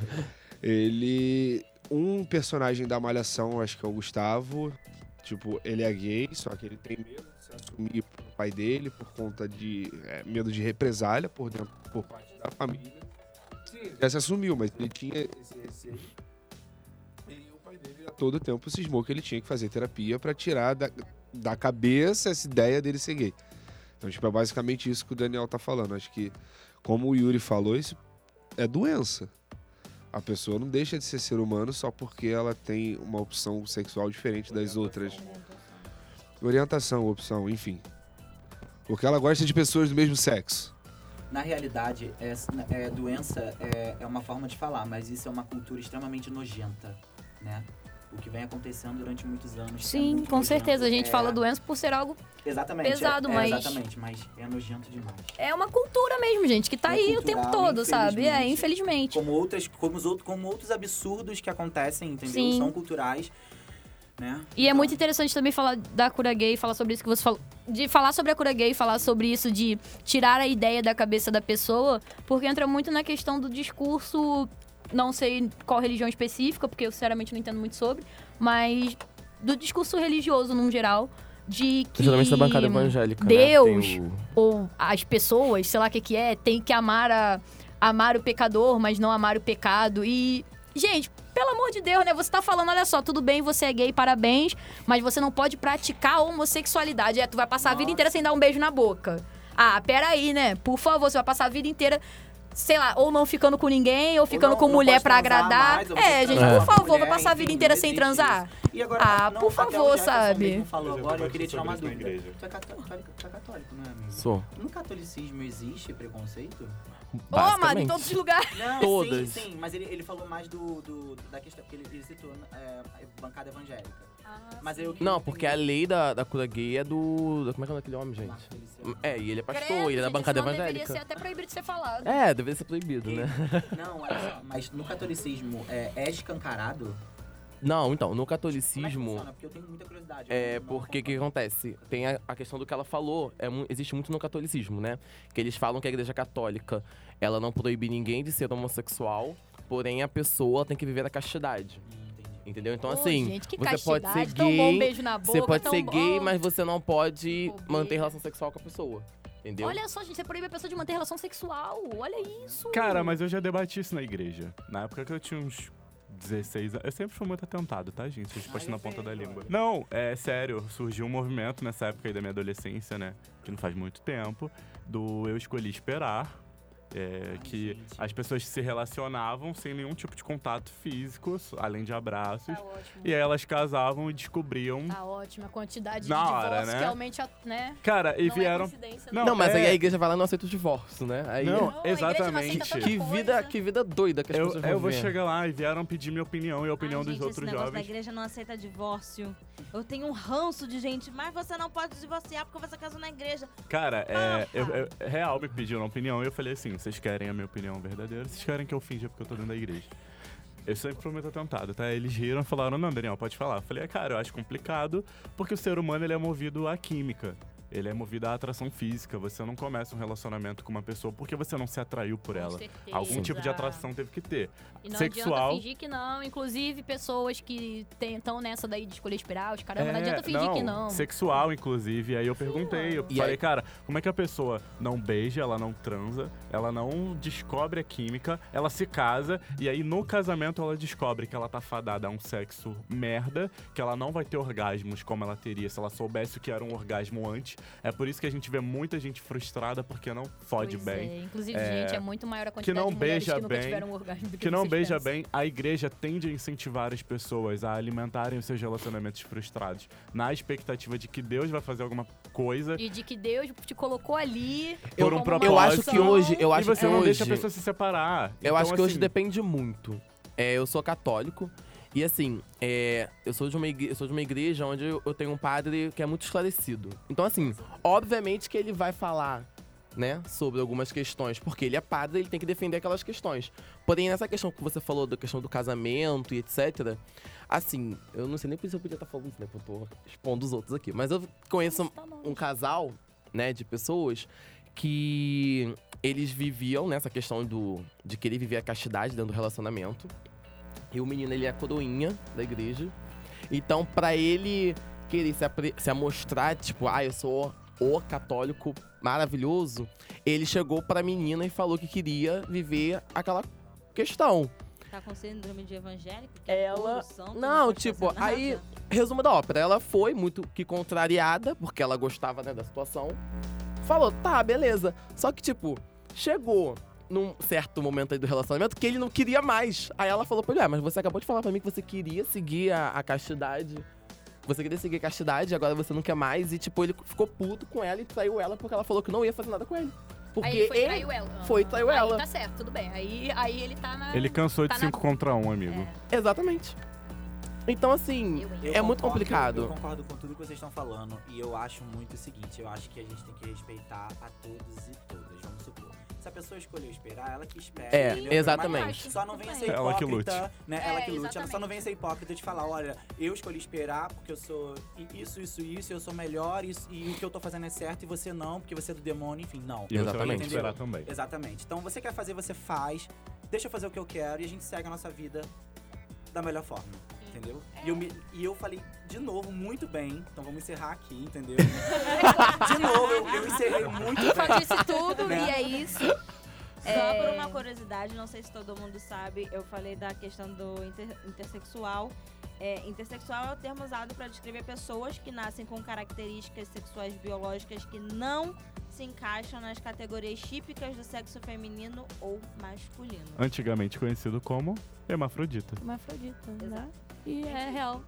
ele. Um personagem da Malhação, acho que é o Gustavo. Tipo, ele é gay, só que ele tem medo assumir pro pai dele por conta de. é, medo de represália por, dentro, por parte da família. Sim, já se assumiu, mas ele tinha esse receio. E o pai dele a todo tempo cismou que ele tinha que fazer terapia pra tirar da, da cabeça essa ideia dele ser gay. Então, tipo, é basicamente isso que o Daniel tá falando. Acho que, como o Yuri falou, isso é doença. A pessoa não deixa de ser ser humano só porque ela tem uma opção sexual diferente das outras. Orientação, opção, enfim. Porque ela gosta de pessoas do mesmo sexo. Na realidade, é, é, doença é, é uma forma de falar, mas isso é uma cultura extremamente nojenta, né? O que vem acontecendo durante muitos anos. é Sim, muito com certeza. A gente É, fala doença por ser algo. Exatamente. pesado, é, é, mas- Exatamente, mas é nojento demais. É uma cultura mesmo, gente, que tá É aí o tempo cultural, todo, sabe? É, infelizmente. infelizmente. Como, outras, como, os outros, como outros absurdos que acontecem, entendeu? Sim. São culturais, né? E é Então, muito interessante também falar da cura gay, falar sobre isso que você falou. De falar sobre a cura gay, falar sobre isso de tirar a ideia da cabeça da pessoa, porque entra muito na questão do discurso, não sei qual religião específica, porque eu sinceramente não entendo muito sobre, mas do discurso religioso num geral, de que Geralmente da bancada evangélica. Deus, Né? O- ou as pessoas, sei lá o que que é, tem que amar a amar o pecador, mas não amar o pecado. E, gente, pelo amor de Deus, né? Você tá falando, olha só, tudo bem, você é gay, parabéns, mas você não pode praticar homossexualidade. É, tu vai passar a vida Nossa. inteira sem dar um beijo na boca. Ah, peraí, né? Por favor, você vai passar a vida inteira sei lá, ou não ficando com ninguém, ou ficando não- com não mulher transar agradar. mais, ou é, gente, transar por favor, vou mulher, passar a vida inteira sem transar. isso. E agora, Ah, não, por favor, sabe? falou eu agora, eu conversei queria tirar uma dúvida. igreja. Tu é católico, tu é católico, não é, amigo? Sou. No catolicismo existe preconceito? Ô, amado, em todos os lugares. Não, Todas. sim, sim, mas ele, ele falou mais do, do- da questão, porque ele, ele citou é, a bancada evangélica. Mas eu Não, porque a lei da, da cura gay é do. Como é que é daquele homem, gente? É, e ele é pastor, Credo, ele é da bancada senão deveria evangélica. ser até proibido de ser falado. É, deveria ser proibido, né? Não, olha só, mas no catolicismo é, é escancarado? Não, então, no Como é catolicismo. Porque eu tenho muita curiosidade. É porque o que acontece? Tem a, a questão do que ela falou, é, existe muito no catolicismo, né? Que eles falam que a igreja católica ela não proíbe ninguém de ser homossexual, porém a pessoa tem que viver a castidade. Entendeu? Então, Ô, assim, gente, que você pode ser um gay, beijo na boca, você pode ser bom- gay, mas você não pode bobeira. manter relação sexual com a pessoa. Entendeu? Olha só, gente, você proíbe a pessoa de manter relação sexual. Olha isso. Cara, mas eu já debati isso na igreja. Na época que eu tinha uns 16 anos. Eu sempre fui muito atentado, tá, gente? Vocês postam na ponta da língua. Não, é sério. Surgiu um movimento nessa época aí da minha adolescência, né? Que não faz muito tempo. Do Eu Escolhi Esperar. É, que gente. as pessoas se relacionavam sem nenhum tipo de contato físico, além de abraços. Tá ótimo. E aí elas casavam e descobriam. Tá ótimo. A quantidade Na de hora, divórcios né? que aumente, né? Cara, e não vieram. É Não, Não, mas aí é- a igreja vai lá e não aceita o divórcio, né? Aí, Não, Não, a exatamente. que, vida, que vida doida que as Eu, pessoas eu vão vou ver. chegar lá e vieram pedir minha opinião e a opinião Ai, dos gente, outros esse jovens. igreja não aceita divórcio. Eu tenho um ranço de gente, mas você não pode divorciar porque você casou na igreja. Cara, é, eu, eu- real me pediram opinião e eu falei assim: vocês querem a minha opinião verdadeira? Vocês querem que eu finja porque eu tô dentro da igreja? Eu sempre muito atentado, tá? Eles riram e falaram: não, Daniel, pode falar. Eu falei: é, cara, eu acho complicado porque o ser humano ele é movido à química. Ele é movido à atração física. Você não começa um relacionamento com uma pessoa porque você não se atraiu por ela. certeza. Algum tipo de atração teve que ter. E não Sexual. adianta fingir que não. Inclusive, pessoas que estão nessa daí de escolher espiral, caramba, não É, adianta fingir que não. Sexual, inclusive. Aí eu perguntei, eu E falei, aí- cara, como é que a pessoa não beija, ela não transa, ela não descobre a química, ela se casa e aí no casamento ela descobre que ela tá fadada a um sexo merda, que ela não vai ter orgasmos como ela teria se ela soubesse o que era um orgasmo antes. É por isso que a gente vê muita gente frustrada porque não fode Pois bem. é. Inclusive, É, gente, é muito maior a quantidade não de mulheres beija que nunca bem, tiveram um orgasmo do que, Que não pensam. bem, a igreja tende a incentivar as pessoas a alimentarem os seus relacionamentos frustrados, na expectativa de que Deus vai fazer alguma coisa E de que Deus te colocou ali. por um propósito. Eu acho que hoje, eu e acho você que não hoje, deixa a pessoa se separar. eu Então, acho que hoje assim, depende muito. É, eu sou católico e assim, é, eu sou de uma igreja, eu sou de uma igreja onde eu, eu tenho um padre que é muito esclarecido. Então assim, obviamente que ele vai falar, né, sobre algumas questões, porque ele é padre, ele tem que defender aquelas questões. Porém, nessa questão que você falou da questão do casamento e etc, assim, eu não sei nem por isso eu podia estar falando isso, né, porque eu tô expondo os outros aqui, mas eu conheço Tá bom. um casal, né, de pessoas que eles viviam nessa questão do de querer viver a castidade dentro do relacionamento. E o menino, ele é a coroinha da igreja. Então, pra ele querer se, se amostrar, tipo, ah, eu sou o católico maravilhoso, ele chegou pra menina e falou que queria viver aquela questão. Tá com síndrome de evangélico? Ela- é santo, Não, pode tipo, aí- Resumo da ópera, ela foi muito que contrariada, porque ela gostava, né, da situação. Falou, tá, beleza. Só que, tipo, chegou num certo momento aí do relacionamento que ele não queria mais. Aí ela falou pra ele, ah, mas você acabou de falar pra mim que você queria seguir a, a castidade. Você queria seguir a castidade, agora você não quer mais. E, tipo, ele ficou puto com ela e traiu ela porque ela falou que não ia fazer nada com ele. Porque Aí ele foi e ele- traiu ela. foi e traiu Aí ela. tá certo, tudo bem. Aí, aí ele tá na. Ele cansou Tá de na- 5 contra 1, um, amigo. Exatamente. Então, assim, Eu, hein? Eu É muito concordo- complicado. Eu concordo com tudo que vocês estão falando e eu acho muito o seguinte, eu acho que a gente tem que respeitar a todos e todas, vamos supor. Se a pessoa escolheu esperar, ela que espera. É, entendeu? exatamente. Mas Só não venha ser Ela que hipócrita, lute. né? É, ela que lute. Ela só não venha ser hipócrita de falar, olha, eu escolhi esperar porque eu sou isso, isso, isso, eu sou melhor isso, e o que eu tô fazendo é certo e você não, porque você é do demônio, enfim, não. E você vai Exatamente. que esperar também. Exatamente. Então você quer fazer, você faz. Deixa eu fazer o que eu quero e a gente segue a nossa vida da melhor forma. Entendeu? E, eu me- e eu falei de novo muito bem. Então vamos encerrar aqui, entendeu? de novo, eu, eu encerrei muito bem. disse tudo Né? e é isso. Só É. por uma curiosidade, não sei se todo mundo sabe, eu falei da questão do inter- intersexual. É, intersexual é o termo usado para descrever pessoas que nascem com características sexuais biológicas que não se encaixam nas categorias típicas do sexo feminino ou masculino. Antigamente conhecido como hermafrodita. Hermafrodita, né? E é real.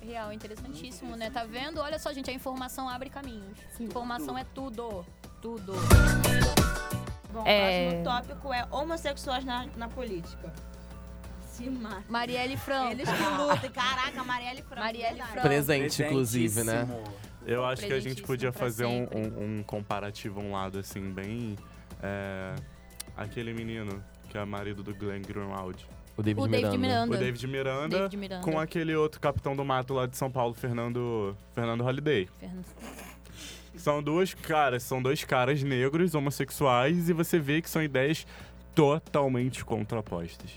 Real, interessantíssimo, né? Tá vendo? Olha só, gente, a informação abre caminhos. Informação é tudo. Tudo. Bom, É. o próximo tópico é homossexuais na, na política. Se mata. Marielle Franco. Eles que lutem. Caraca, Marielle Franco. Marielle. Franco. Presente, inclusive, né? Eu acho que a gente podia fazer um, um- um comparativo, um lado assim, bem. é, aquele menino que é marido do Glenn Greenwald. O David, O David Miranda. Miranda. O David Miranda, David Miranda. com aquele outro capitão do mato lá de São Paulo, Fernando, Fernando Holiday. Fernando. São duas caras, são dois caras negros, homossexuais, e você vê que são ideias totalmente contrapostas.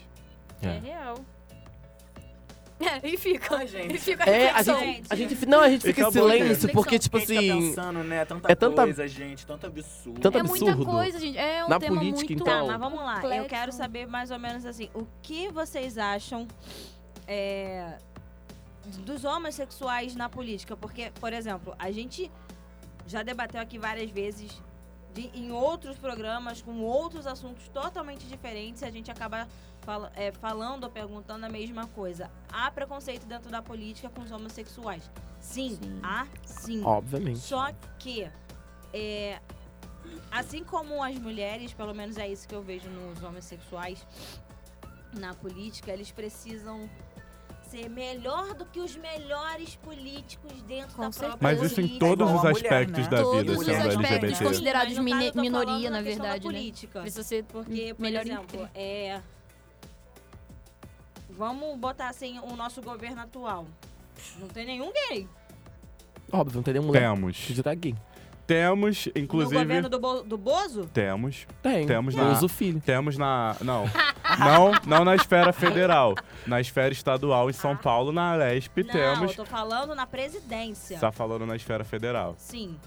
É É. real. É, e fica. Ai, gente. E fica É, a gente, a gente. Não, a gente fica em silêncio, porque, tipo A gente tá assim. pensando, né? Tanta, é tanta- coisa, gente. Tanto absurdo. Tanto É muita absurdo. coisa, gente. É um Na tema política, muito... Tá, então. mas vamos lá. Eu complexo. quero saber mais ou menos assim, o que vocês acham é, dos homossexuais na política? Porque, por exemplo, a gente já debateu aqui várias vezes de- em outros programas com outros assuntos totalmente diferentes e a gente acaba fala- é, falando ou perguntando a mesma coisa. Há preconceito dentro da política com os homossexuais? Sim, Sim. há sim. Obviamente. Só que, é, assim como as mulheres, pelo menos é isso que eu vejo nos homossexuais na política, eles precisam ser melhor do que os melhores políticos dentro Com da certeza. própria Mas isso em todos os mulher, aspectos né? da Todos vida os sendo aspectos LGBT. considerados mas caso minoria, na verdade, né? política. Precisa ser Porque, por melhor exemplo, é, vamos botar assim o nosso governo atual. Não tem nenhum gay. Óbvio, não tem nenhum mulher Temos. que tá gay. Temos, No inclusive. governo do, Bo- do Bozo? Temos. Tem. Temos na- uso filho. Temos na. Não. não, não na esfera federal. Na esfera estadual em São Paulo, na Lesp, Não, temos. eu tô falando na presidência. Tá falando na esfera federal. Sim.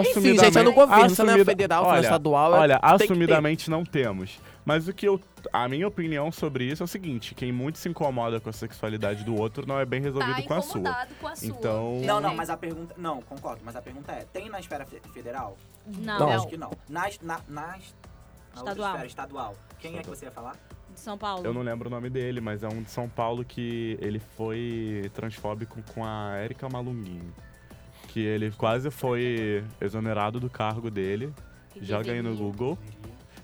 Enfim, gente, é no governo, se não é federal, se não é olha, estadual, é- Olha, tem que ter. assumidamente não temos. Mas o que eu. A minha opinião sobre isso é o seguinte: quem muito se incomoda com a sexualidade do outro não é bem resolvido tá com a sua. com a sua. Então- Não, não, mas a pergunta. Não, concordo, mas a pergunta é: tem na esfera fe- federal? Não, Não. Acho que não. Nas, na, nas, na outra Estadual. esfera estadual. Quem é que você ia falar? de São Paulo. Eu não lembro o nome dele, mas é um de São Paulo que ele foi transfóbico com a Érica Malunguinho. Que ele quase foi exonerado do cargo dele. Joga aí no Google.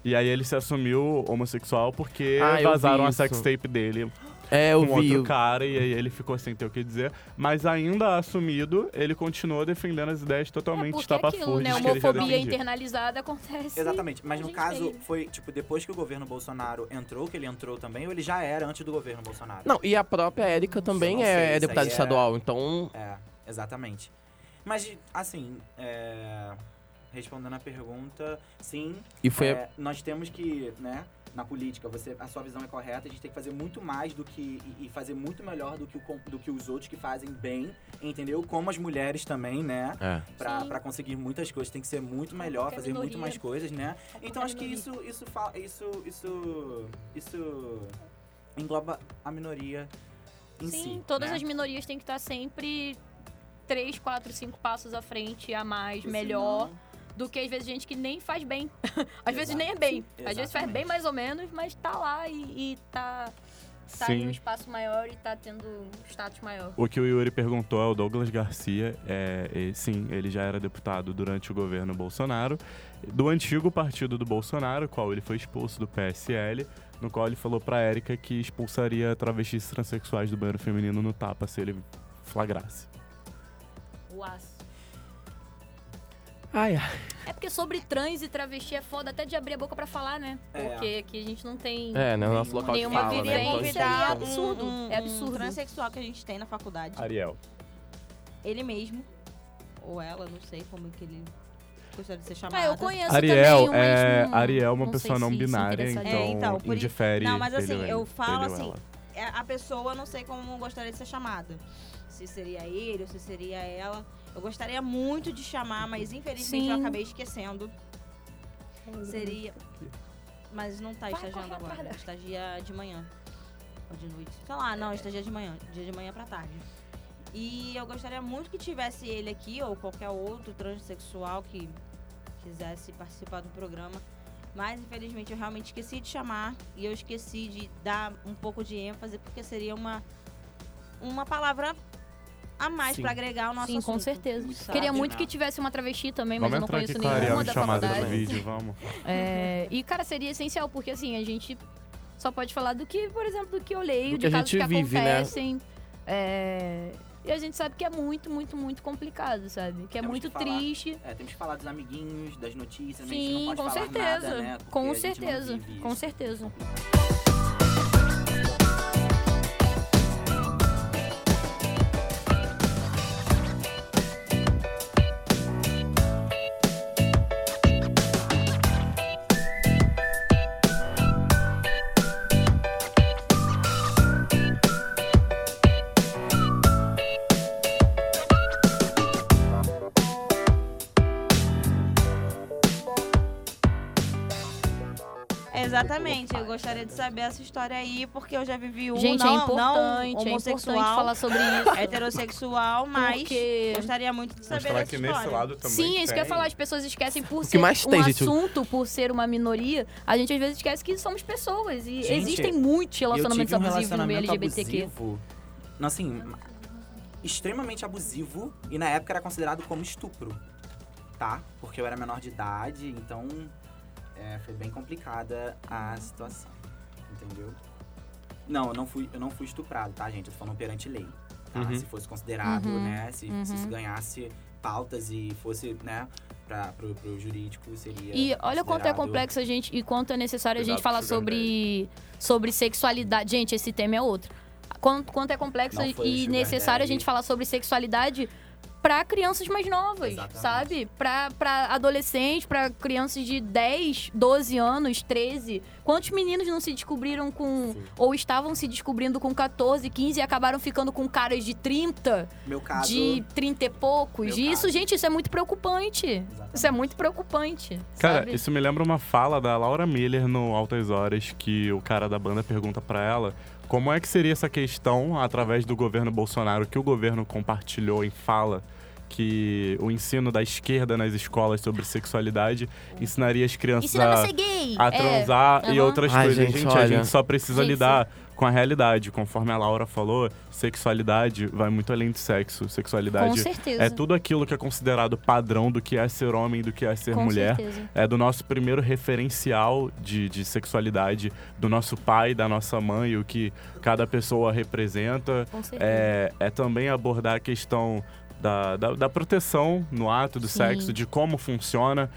E aí ele se assumiu homossexual porque Ah, vazaram a sextape dele É, eu com vi. outro cara e aí ele ficou sem ter o que dizer. Mas ainda assumido, ele continuou defendendo as ideias É totalmente porque aquilo, estapafúrdias né? que ele já Homofobia internalizada acontece. Exatamente, mas a no caso vê. foi, tipo, depois que o governo Bolsonaro entrou, que ele entrou também, ou ele já era antes do governo Bolsonaro? Não, e a própria Érica também é, isso deputada é- estadual, então. É, exatamente. Mas, assim, é, respondendo a pergunta, sim, E foi. é, nós temos que, né, na política, você, a sua visão é correta, a gente tem que fazer muito mais do que, e, e fazer muito melhor do que, o, do que os outros que fazem bem, entendeu? Como as mulheres também, né? É. Pra, Sim. pra conseguir muitas coisas, tem que ser muito melhor, fazer muito mais coisas, né? Então acho que isso, isso, isso, isso, isso engloba a minoria em Sim, si. todas né? as minorias têm que estar sempre três, quatro, cinco passos à frente, a mais, Porque melhor, senão- do que às vezes gente que nem faz bem. às vezes nem é bem. Sim, Às vezes faz bem mais ou menos, mas tá lá e, e tá, tá em um espaço maior e tá tendo um status maior. O que o Yuri perguntou é o Douglas Garcia. É, e, sim, ele já era deputado durante o governo Bolsonaro, do antigo partido do Bolsonaro, qual ele foi expulso do PSL, no qual ele falou pra Érica que expulsaria travestis transexuais do banheiro feminino no tapa se ele flagrasse. O aço. Ai, ai. É porque sobre trans e travesti é foda até de abrir a boca pra falar, né? É. Porque aqui a gente não tem. É, né? Nosso local de Nenhuma fala, vivência. né? Então, Seria convidar absurdo, um, é absurdo. Um transexual que a gente tem na faculdade. Ariel. Ele mesmo. Ou ela, não sei como que ele gostaria de ser chamado. Ah, eu conheço Ariel também, é, mas não, Ariel é uma não pessoa não binária, então, É, então, por indifere. Não, mas assim, ele eu falo assim, ela. É, A pessoa, eu não sei como gostaria de ser chamada. Se seria ele ou se seria ela. Eu gostaria muito de chamar, mas infelizmente eu Sim. acabei esquecendo. Seria. mas não tá estagiando agora. Estagia de manhã. Ou de noite. Sei lá, não, estagia de manhã. Dia de manhã pra tarde. E eu gostaria muito que tivesse ele aqui, ou qualquer outro transexual que quisesse participar do programa. Mas infelizmente eu realmente esqueci de chamar e eu esqueci de dar um pouco de ênfase, porque seria uma, uma palavra a mais Sim. pra agregar o nosso Sim, com assunto, certeza. sabe? Queria muito né? que tivesse uma travesti também, mas Vamos eu não conheço com nenhuma da faculdade. vídeo, vamos. É, e, cara, seria essencial, porque assim, a gente só pode falar do que, por exemplo, do que eu leio, Do de que a casos gente que vive, né? acontecem. É, e a gente sabe que é muito, muito, muito complicado, sabe? Que é Temos muito que falar. triste. É, temos que falar dos amiguinhos, das notícias, mas a gente Sim, com certeza. nada, né? Com a gente não certeza. Com certeza. Exatamente, eu gostaria de saber essa história aí, porque eu já vivi um gente, não, é importante, não é importante homossexual, falar sobre isso. heterossexual, mas Porque- gostaria muito de saber que história. nesse lado também Sim, é isso que eu ia tem. falar. As pessoas esquecem por ser mais um tem, gente? assunto, por ser uma minoria. A gente às vezes esquece que somos pessoas. E Gente, existem muitos relacionamentos um abusivos no meio LGBTQ. abusivo, não, assim, extremamente abusivo e na época era considerado como estupro, tá? Porque eu era menor de idade, então é, foi bem complicada a situação, entendeu? Não, eu não fui, eu não fui estuprado, tá, gente? Eu tô falando perante lei, tá? Uhum. Se fosse considerado, Uhum, né? Se, se isso uhum. ganhasse pautas e fosse, né, pra, pro, pro jurídico, seria E olha quanto é complexo a gente e quanto é necessário a gente falar Sugar sobre, sobre sexualidade. Gente, esse tema é outro. Quanto, quanto é complexo e necessário a gente falar sobre sexualidade pra crianças mais novas, Exatamente. sabe? Pra, pra adolescentes, pra crianças de 10, 12 anos, 13. Quantos meninos não se descobriram com. Sim. ou estavam se descobrindo com 14, 15 e acabaram ficando com caras de 30, Meu caso, de 30 e poucos? Meu E isso, caso. gente, isso é muito preocupante. Exatamente. Isso é muito preocupante. Cara, sabe? isso me lembra uma fala da Laura Miller no Altas Horas, que o cara da banda pergunta pra ela como é que seria essa questão, através do governo Bolsonaro, que o governo compartilhou em fala, que o ensino da esquerda nas escolas sobre sexualidade ensinaria as crianças a a, ser gay. a é. transar e outras Ai, coisas. gente, Gente, a gente só precisa Gente, lidar com a realidade. Conforme a Laura falou, sexualidade vai muito além de sexo. Com Sexualidade certeza. é tudo aquilo que é considerado padrão do que é ser homem, do que é ser Com mulher. certeza. É do nosso primeiro referencial de, de sexualidade, do nosso pai, da nossa mãe, o que cada pessoa representa. Com certeza. É, é também abordar a questão da, da, da proteção no ato do Sim. sexo, de como funciona.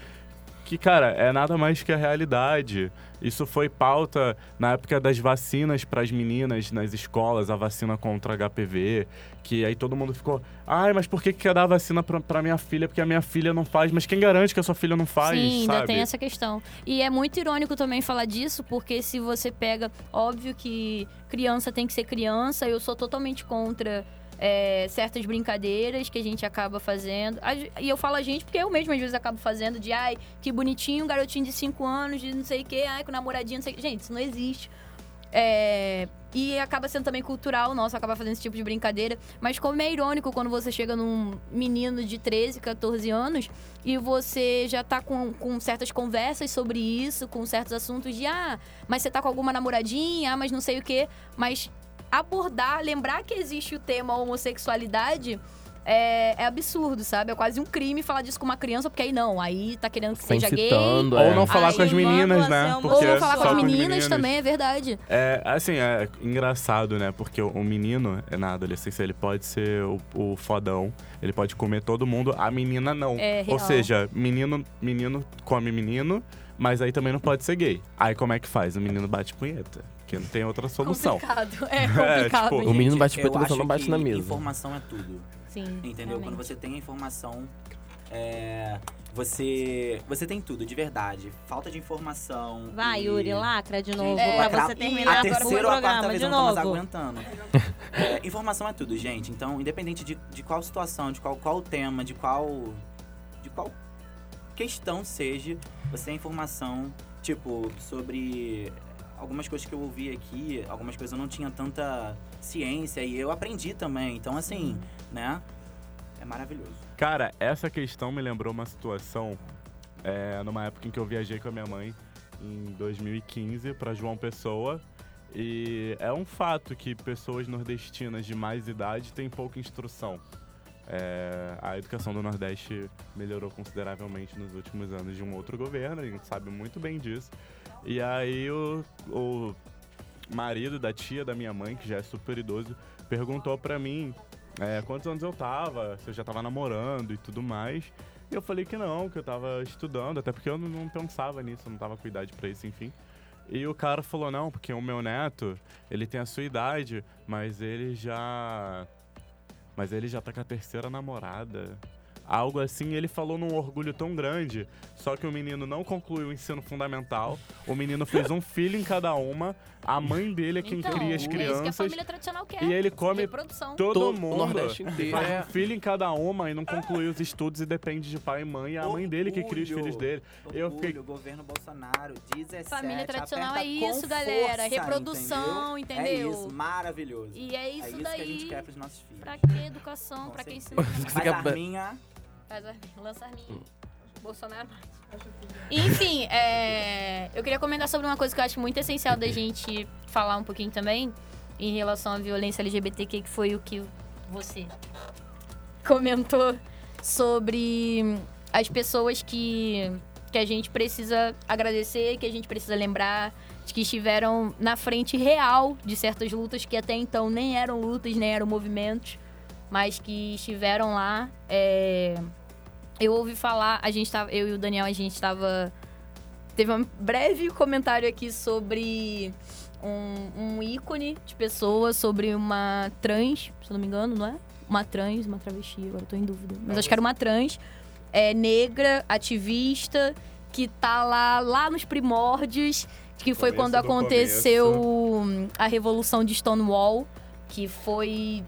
Que, cara, é nada mais que a realidade. Isso foi pauta na época das vacinas para as meninas nas escolas, a vacina contra HPV. Que aí todo mundo ficou, ai, mas por que que quer dar a vacina pra minha filha? Porque a minha filha não faz. Mas quem garante que a sua filha não faz, Sim, sabe? ainda tem essa questão. E é muito irônico também falar disso, porque se você pega. Óbvio que criança tem que ser criança, eu sou totalmente contra. É, certas brincadeiras que a gente acaba fazendo. E eu falo a gente porque eu mesma às vezes acabo fazendo de ai, que bonitinho, um garotinho de 5 anos, de não sei o quê, ai, com namoradinho, não sei o quê. Gente, isso não existe. É, E acaba sendo também cultural nosso acabar fazendo esse tipo de brincadeira. Mas como é irônico quando você chega num menino de 13, 14 anos e você já tá com, com certas conversas sobre isso, com certos assuntos de ah, mas você tá com alguma namoradinha, ah, mas não sei o quê. Mas abordar, lembrar que existe o tema homossexualidade. É, é absurdo, sabe? É quase um crime falar disso com uma criança, porque aí não, aí tá querendo que seja gay. incitando, Ou é. não falar Aí com as meninas, né? Porque Ou é falar com as os meninas também, é verdade. É, assim, é engraçado, né? Porque o, o menino, é na adolescência, ele pode ser o, o fodão, ele pode comer todo mundo, a menina não. É Ou seja, menino, menino come menino, mas aí também não pode ser gay. Aí como é que faz? O menino bate punheta, porque não tem outra solução. Complicado. É complicado. tipo, O menino bate punheta, você não bate que na mesa. Informação é tudo. Sim, Entendeu? realmente. Quando você tem a informação, é, você, você tem tudo, de verdade. Falta de informação. Vai, e- Yuri, lacra de novo. Gente, pra você a terminar agora o terceira ou a quarta programa vez de eu não tô mais novo. aguentando. É, informação é tudo, gente. Então, independente de, de qual situação, de qual, qual tema, de qual. de qual questão seja, você tem informação tipo, sobre algumas coisas que eu ouvi aqui, algumas coisas eu não tinha tanta ciência e eu aprendi também. Então, assim, né? É maravilhoso. Cara, essa questão me lembrou uma situação é, numa época em que eu viajei com a minha mãe em 2015 para João Pessoa. E é um fato que pessoas nordestinas de mais idade têm pouca instrução. É, a educação do Nordeste melhorou consideravelmente nos últimos anos de um outro governo, a gente sabe muito bem disso. E aí o, o marido da tia da minha mãe, que já é super idoso, perguntou pra mim é, quantos anos eu tava, se eu já tava namorando e tudo mais. E eu falei que não, que eu tava estudando, até porque eu não, pensava nisso, não tava com idade pra isso, enfim. E o cara falou, não, porque o meu neto, ele tem a sua idade, mas ele já. Mas ele já tá com a terceira namorada. Algo assim, ele falou num orgulho tão grande. Só que o menino não concluiu o ensino fundamental. O menino fez um filho em cada uma. A mãe dele é quem então, cria as é isso que a crianças. família tradicional quer. E ele come. Todo, Todo- o mundo Nordeste inteiro. faz É. um filho em cada uma e não concluiu os estudos e depende de pai e mãe. E é a mãe dele que cria os filhos dele. Eu Orgulho, fiquei- governo Bolsonaro, 17. Família tradicional é isso, galera. força, Reprodução, entendeu? É isso, maravilhoso. E é isso, é isso daí. que a gente quer pros nossos filhos. Pra que educação? Com pra que certeza. ensino? Você Faz quer- arminha, Faz a lança arminha. Bolsonaro mais. Enfim, é, eu queria comentar sobre uma coisa que eu acho muito essencial da gente falar um pouquinho também em relação à violência LGBTQ, que foi o que você comentou sobre as pessoas que, que a gente precisa agradecer, que a gente precisa lembrar, de que estiveram na frente real de certas lutas que até então nem eram lutas, nem eram movimentos, mas que estiveram lá. é, eu ouvi falar, a gente tava, eu e o Daniel, a gente estava teve um breve comentário aqui sobre um, um ícone de pessoa, sobre uma trans, se eu não me engano, não é? Uma trans, uma travesti, agora eu tô em dúvida. Mas acho que era uma trans, é, negra, ativista, que tá lá, lá nos primórdios, que foi Começo quando do aconteceu hum, a revolução de Stonewall, que foi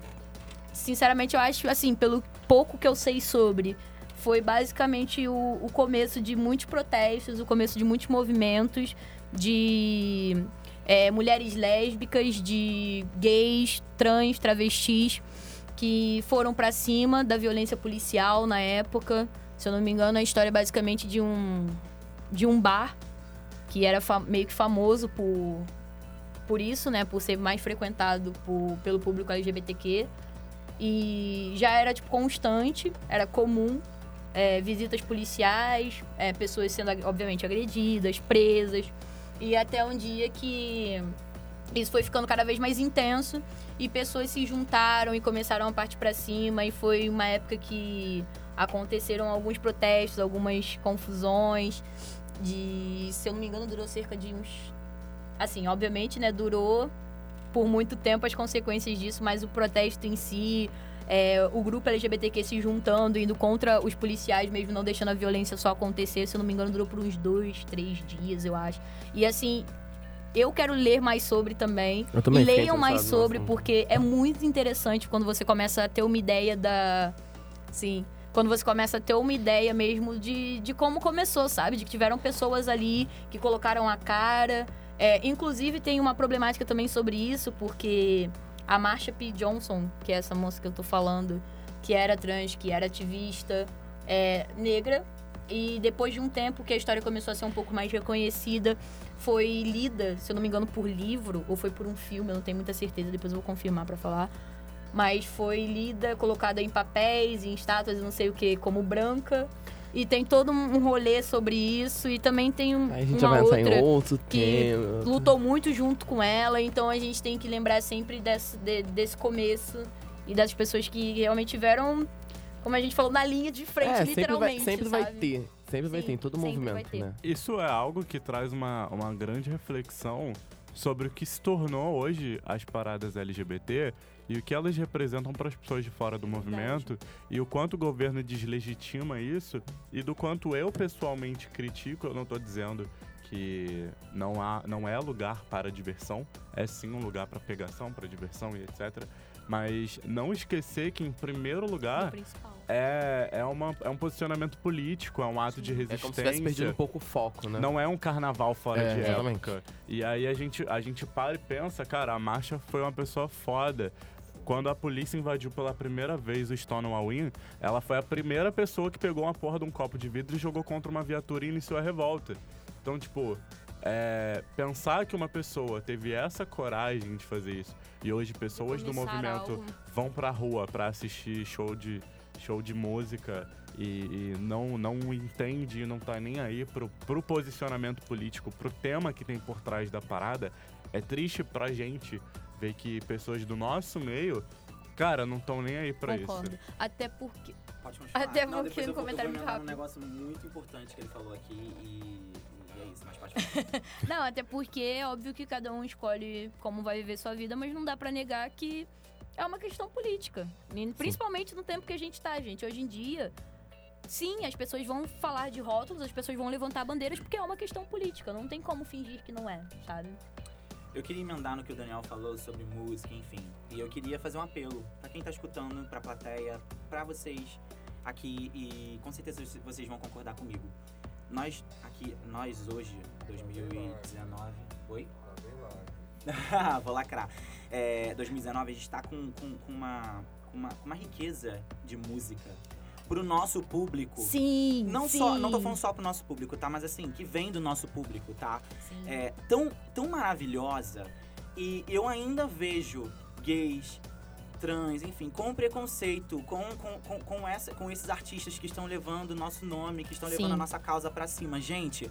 sinceramente, eu acho, assim, pelo pouco que eu sei sobre, foi basicamente o, o começo de muitos protestos, o começo de muitos movimentos de é, mulheres lésbicas, de gays, trans, travestis, que foram pra cima da violência policial na época. Se eu não me engano, a história é basicamente de um, de um bar que era meio que famoso por, por isso, né? Por ser mais frequentado por, pelo público LGBTQ. E já era, tipo, constante, era comum. É, visitas policiais, é, pessoas sendo, obviamente, agredidas, presas. E até um dia que isso foi ficando cada vez mais intenso e pessoas se juntaram e começaram a partir para cima. E foi uma época que aconteceram alguns protestos, algumas confusões. De, se eu não me engano, durou cerca de uns. Assim, obviamente, né? Durou por muito tempo as consequências disso, mas o protesto em si, é, o grupo LGBTQ se juntando, indo contra os policiais, mesmo não deixando a violência só acontecer, se eu não me engano, durou por uns dois, três dias, eu acho. E assim, eu quero ler mais sobre também. Eu também e leiam mais sobre, assunto. porque é muito interessante quando você começa a ter uma ideia da. Sim. Quando você começa a ter uma ideia mesmo de, de como começou, sabe? De que tiveram pessoas ali que colocaram a cara. É, inclusive, tem uma problemática também sobre isso, porque a Marsha P. Johnson, que é essa moça que eu tô falando, que era trans, que era ativista, é, negra, e depois de um tempo que a história começou a ser um pouco mais reconhecida, foi lida, se eu não me engano, por livro, ou foi por um filme, eu não tenho muita certeza, depois eu vou confirmar pra falar. Mas foi lida, colocada em papéis, em estátuas, não sei o que, como branca. E tem todo um rolê sobre isso. E também tem um, a gente já uma vai outra em outro que tema. lutou muito junto com ela, então a gente tem que lembrar sempre desse, de- desse começo e das pessoas que realmente tiveram, como a gente falou, na linha de frente, É, sempre vai, literalmente. sempre vai ter. Sempre vai Sim, ter em todo vai movimento, né? Isso é algo que traz uma, uma grande reflexão sobre o que se tornou hoje as paradas LGBT e o que elas representam para as pessoas de fora do movimento e o quanto o governo deslegitima isso e do quanto eu pessoalmente critico. Eu não estou dizendo que não, há, não é lugar para diversão, é sim um lugar para pegação, para diversão e etc. Mas não esquecer que, em primeiro lugar, é, é, uma, é um posicionamento político, é um ato de É resistência. como se tivesse perdido um pouco o foco, né? Não é um carnaval fora É, de exatamente. época. E aí a gente, a gente para e pensa, cara, a Marcha foi uma pessoa foda. Quando a polícia invadiu pela primeira vez o Stonewall Inn, ela foi a primeira pessoa que pegou uma porra de um copo de vidro e jogou contra uma viatura e iniciou a revolta. Então, tipo, é, pensar que uma pessoa teve essa coragem de fazer isso e hoje pessoas do movimento algo. vão pra rua pra assistir show de, show de música e, e não, não entende e não tá nem aí pro, pro posicionamento político, pro tema que tem por trás da parada, é triste pra gente ver que pessoas do nosso meio, cara, não estão nem aí pra Concordo. isso. Até porque. Pode continuar. Até Não, porque no comentário muito rápido. um negócio muito importante que ele falou aqui e, e é isso, mas pode falar. Não, até porque é óbvio que cada um escolhe como vai viver sua vida, mas não dá pra negar que é uma questão política. Principalmente no tempo que a gente tá, gente. Hoje em dia, sim, as pessoas vão falar de rótulos, as pessoas vão levantar bandeiras porque é uma questão política. Não tem como fingir que não é, sabe? Eu queria emendar no que o Daniel falou sobre música, enfim. E eu queria fazer um apelo pra quem tá escutando, pra plateia, pra vocês aqui e com certeza vocês vão concordar comigo. Nós aqui, nós hoje, 2019, oi? Vou lacrar. É, 2019 a gente tá com, com, com uma, uma, uma riqueza de música pro nosso público. Sim, Não sim. só, não tô falando só pro nosso público, tá? Mas assim, que vem do nosso público, tá? Sim. é, tão, tão maravilhosa e eu ainda vejo gays, trans, enfim, com preconceito, com, com, com, com, essa, com esses artistas que estão levando o nosso nome, que estão levando Sim. a nossa causa pra cima. Gente,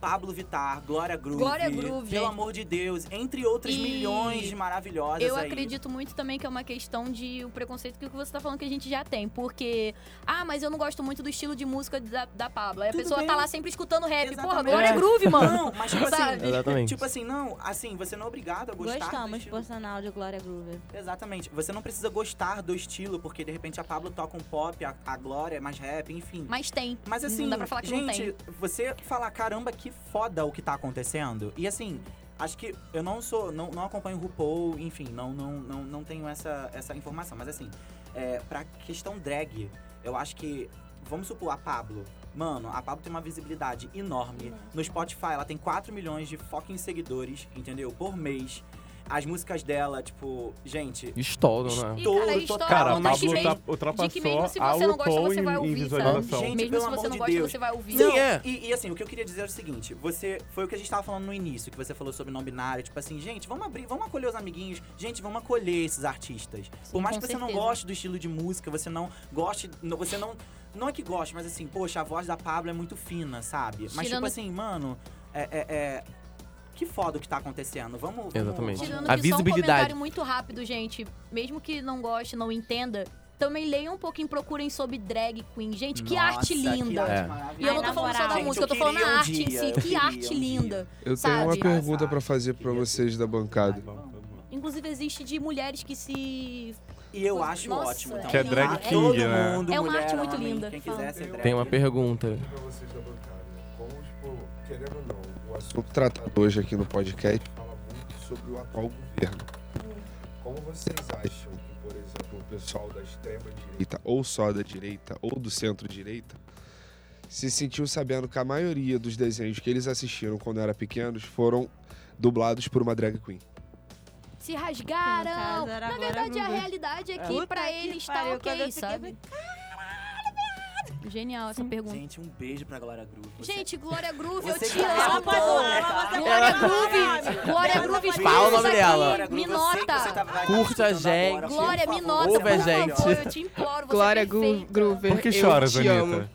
Pablo Vittar, Glória Groove, Glória Groove. pelo amor de Deus, entre outras E milhões de maravilhosas Eu aí. acredito muito também que é uma questão de o preconceito que você tá falando que a gente já tem. Porque, ah, mas eu não gosto muito do estilo de música da, da Pablo. Aí a Tudo pessoa bem. tá lá sempre escutando rap. Porra, Exatamente. Glória É. Groove, mano. Não, mas tipo assim? Exatamente. tipo assim, não, assim, você não é obrigado a gostar Gostamos, por sinal, de Glória Groover. Exatamente. Você não precisa gostar do estilo, porque de repente a Pablo toca um pop, a, a Glória é mais rap, enfim. Mas tem. Mas assim, não dá pra falar que não gente, você falar, caramba, que foda o que tá acontecendo. E assim, acho que eu não sou, não, não acompanho o RuPaul, enfim, não, não, não, não tenho essa, essa informação. Mas assim, é, pra questão drag, eu acho que, vamos supor, a Pablo. Mano, a Pablo tem uma visibilidade enorme. No Spotify, ela tem 4 milhões de fucking seguidores, entendeu? Por mês. As músicas dela, tipo, gente, Estouro, né? E, Touro cara, a Cara, a Pablo mesmo, ultrapassou mesmo se a você não gosta, RuPaul você vai em, em ouvir, visualização. Gente, mesmo pelo se amor você não de gosta, Deus. você vai ouvir. Sim, Não, é. E, e assim, o que eu queria dizer é o seguinte: você. Foi o que a gente tava falando no início, que você falou sobre não binário. Tipo assim, gente, vamos abrir, vamos acolher os amiguinhos. Gente, vamos acolher esses artistas. Por mais que você não goste do estilo de música, você não goste. não- Você não. Não é que goste, mas assim, poxa, a voz da Pablo é muito fina, sabe? Mas Tirando- tipo assim, mano, é. é- é- Que foda o que tá acontecendo. Vamos. vamos Exatamente. vamos- Tirando A que só um visibilidade. comentário muito rápido, gente. Mesmo que não goste, não entenda, também leiam um pouquinho, procurem sobre drag queen. Gente, que Nossa, arte linda. É. maravilhosa. E eu não tô falando só da música, eu tô falando da um arte em dia, si. eu Que arte um dia. linda. Eu Sabe? tenho uma pergunta pra fazer pra queria. vocês da bancada. Inclusive, existe de mulheres que se. E eu acho Nossa, ótimo também. Que é drag tá? king, Todo né? mundo, É uma mulher, arte muito homem, linda. Quem quiser ser drag. Tem uma pergunta. pra vocês da bancada. Como, tipo, querendo ou não, assunto tratado hoje aqui no podcast fala muito sobre o atual governo. Como vocês acham que, por exemplo, o pessoal da extrema direita, ou só da direita, ou do centro-direita, se sentiu sabendo que a maioria dos desenhos que eles assistiram quando eram pequenos foram dublados por uma drag queen? Se rasgaram. Na verdade, a realidade é que Puta pra eles tá ok, fiquei, sabe? Genial essa pergunta. Gente, um beijo pra Glória Groove. Você- Gente, Glória Groove, eu te que amo. Ela pode falar, ela pode Glória. Groove, Glória Groove, Fala o nome aqui, dela. Me Groove, nota. tá- a gente. Glória, me nota, Ouve a gente. favor, eu te imploro, você Glória é. Groover. Por que eu choras. Anitta?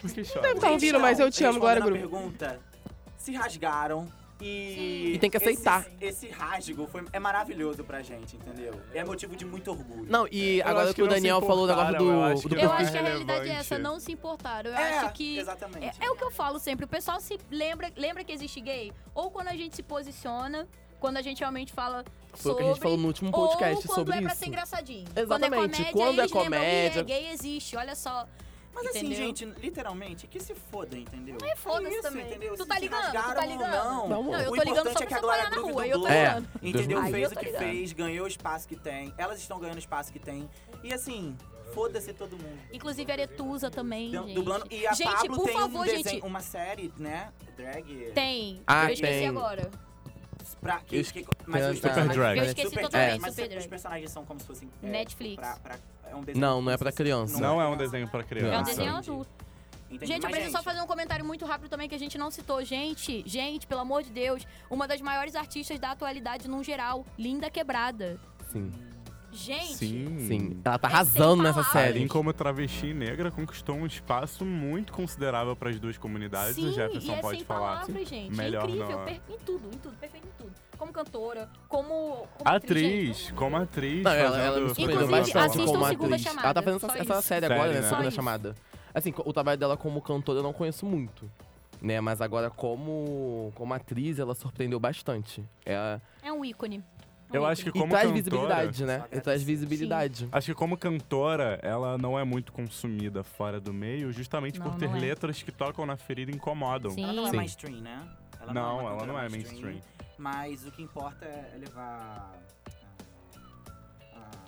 Por que Deve choras? estar ouvindo, mas eu te amo, Glória Groove. pergunta, se rasgaram e... E tem que aceitar. Esse, esse rasgo foi, é maravilhoso pra gente, entendeu? É motivo de muito orgulho. Não, e Eu agora que o Daniel falou o negócio importaram, eu do, acho do que Eu acho que a é realidade é essa, não se importaram. Eu é, acho que. Exatamente. É, é o que eu falo sempre, o pessoal se lembra, lembra que existe gay? Ou quando a gente se posiciona, quando a gente realmente fala Foi o sobre. que a gente falou no último podcast ou quando sobre é pra isso. ser engraçadinho. Exatamente, Quando é comédia, quando é eles lembram, "Ih, comédia." é gay existe, olha só. Mas assim, entendeu? gente, literalmente, que se foda, entendeu? É foda-se isso, também. entendeu? Tu Se tá ligando, tu tá rasgaram ou ligando. Não, Não, Não, eu o tô ligando importante só é que pra a Glória na rua, eu tô dublou, É. ligando. entendeu? Aí fez o que ligando. fez, ganhou o espaço que tem. Elas estão ganhando o espaço que tem. E assim, Foda-se todo mundo. Inclusive a Aretusa também, Du- gente. Dublando. E a Gente, Pablo por tem favor, um desenho, gente. uma série, né? Drag. Tem. Ah, eu esqueci tem. agora. Pra, que, que, mas a- os Super personagens- Drag. Eu esqueci Super totalmente, Drag, mas Drag. os personagens são como se fossem. é, Netflix. Pra, pra, é um desenho Não, não é pra criança. Não é um desenho pra É um criança. desenho adulto. Entendi. Gente, eu Mas, preciso só fazer um comentário muito rápido também que a gente não citou. Gente, gente, pelo amor de Deus, uma das maiores artistas da atualidade num geral, Linda Quebrada. Sim. Gente, Sim. Sim. Ela tá É arrasando nessa série. Assim como travesti negra conquistou um espaço muito considerável para as duas comunidades. sim, o Jefferson e é pode sem falar. palavras, gente. melhor é incrível, não. per- em tudo, em tudo, perfeito em tudo. Como cantora, como, como Atriz, como atriz. Não, ela, ela me fazendo surpreendeu Inclusive, bastante como atriz. Chamada, Ela tá fazendo essa, essa isso. série agora, Série, né? né? Segunda chamada. Assim, o trabalho dela como cantora eu não conheço muito. Né, mas agora como, como atriz ela surpreendeu bastante. É, É um ícone. Um Eu acho que e como traz cantora, visibilidade, né? E traz visibilidade. Acho que como cantora, ela não é muito consumida fora do meio, justamente Não, por ter é. letras que tocam na ferida e incomodam. Sim. Ela não é Sim. mainstream, né? Ela Não, uma ela cantora não é mainstream. Mas o que importa é levar.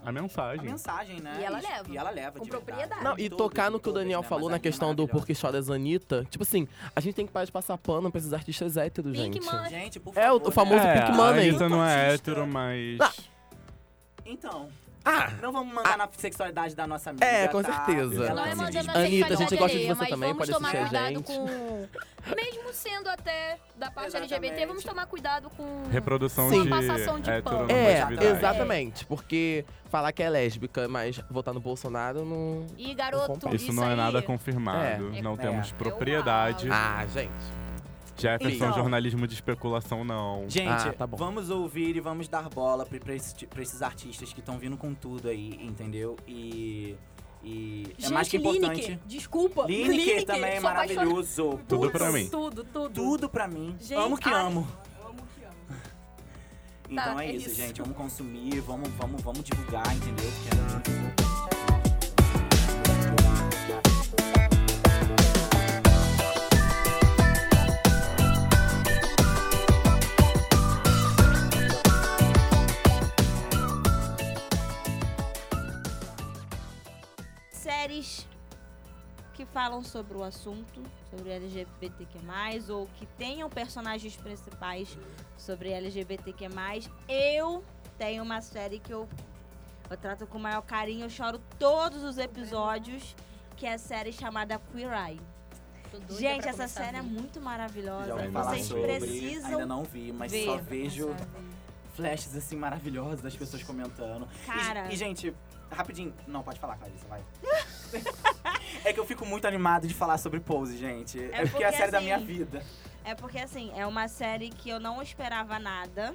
A mensagem. A mensagem, né? E ela leva. E ela leva, Com de verdade. propriedade. Não, e tocar no que o Daniel né? falou Mas na questão do maravilhosa. Porque Choras Anitta. Tipo assim, a gente tem que parar de passar pano pra esses artistas héteros, Pink gente. Money. Gente, por É, o- favor, o famoso né? é, Pink Money. A Anitta não é hétero, mas. Ah. Então, Ah! não vamos mandar na sexualidade da nossa amiga. É, com tá? certeza. Ela Não é mandando Anitta, a gente gosta de você também, pode tomar assistir a cuidado gente. com... Mesmo sendo até da parte Exatamente. LGBT, vamos tomar cuidado com... Reprodução Sim. de Passação de pano. É, exatamente. Porque falar que é lésbica, mas votar no Bolsonaro não. E garoto, Isso Isso não é aí- nada confirmado. É. Não É. temos Eu propriedade. Ah, gente. Jefferson, Então. jornalismo de especulação, não. Gente, Ah, tá bom. vamos ouvir e vamos dar bola pra, pra, esse- pra esses artistas que estão vindo com tudo aí, entendeu? E. E é mais que importante. Lineker, desculpa. Lineker também é sou apaixonada. maravilhoso. Tudo pra mim. Tudo, tudo. Tudo pra mim. Gente, amo que ai, amo. Então Tá, é, é isso, isso. gente. Vamos consumir, vamos, vamos, vamos divulgar, entendeu? Porque Séries que falam sobre o assunto, sobre LGBTQ+, ou que tenham personagens principais sobre LGBTQ+. Eu tenho uma série que eu, eu trato com o maior carinho, eu choro todos os episódios, que é a série chamada Queer Eye. Gente, essa série é muito maravilhosa. Vocês sobre. precisam Ainda não vi, mas ver. só vejo ver. flashes assim maravilhosos das pessoas comentando. E- Cara. E, gente, rapidinho. Não, pode falar, Clarissa, vai. É que eu fico muito animado de falar sobre Pose, gente. É, porque, é a porque, série da assim, minha vida. É porque, assim, é uma série que eu não esperava nada.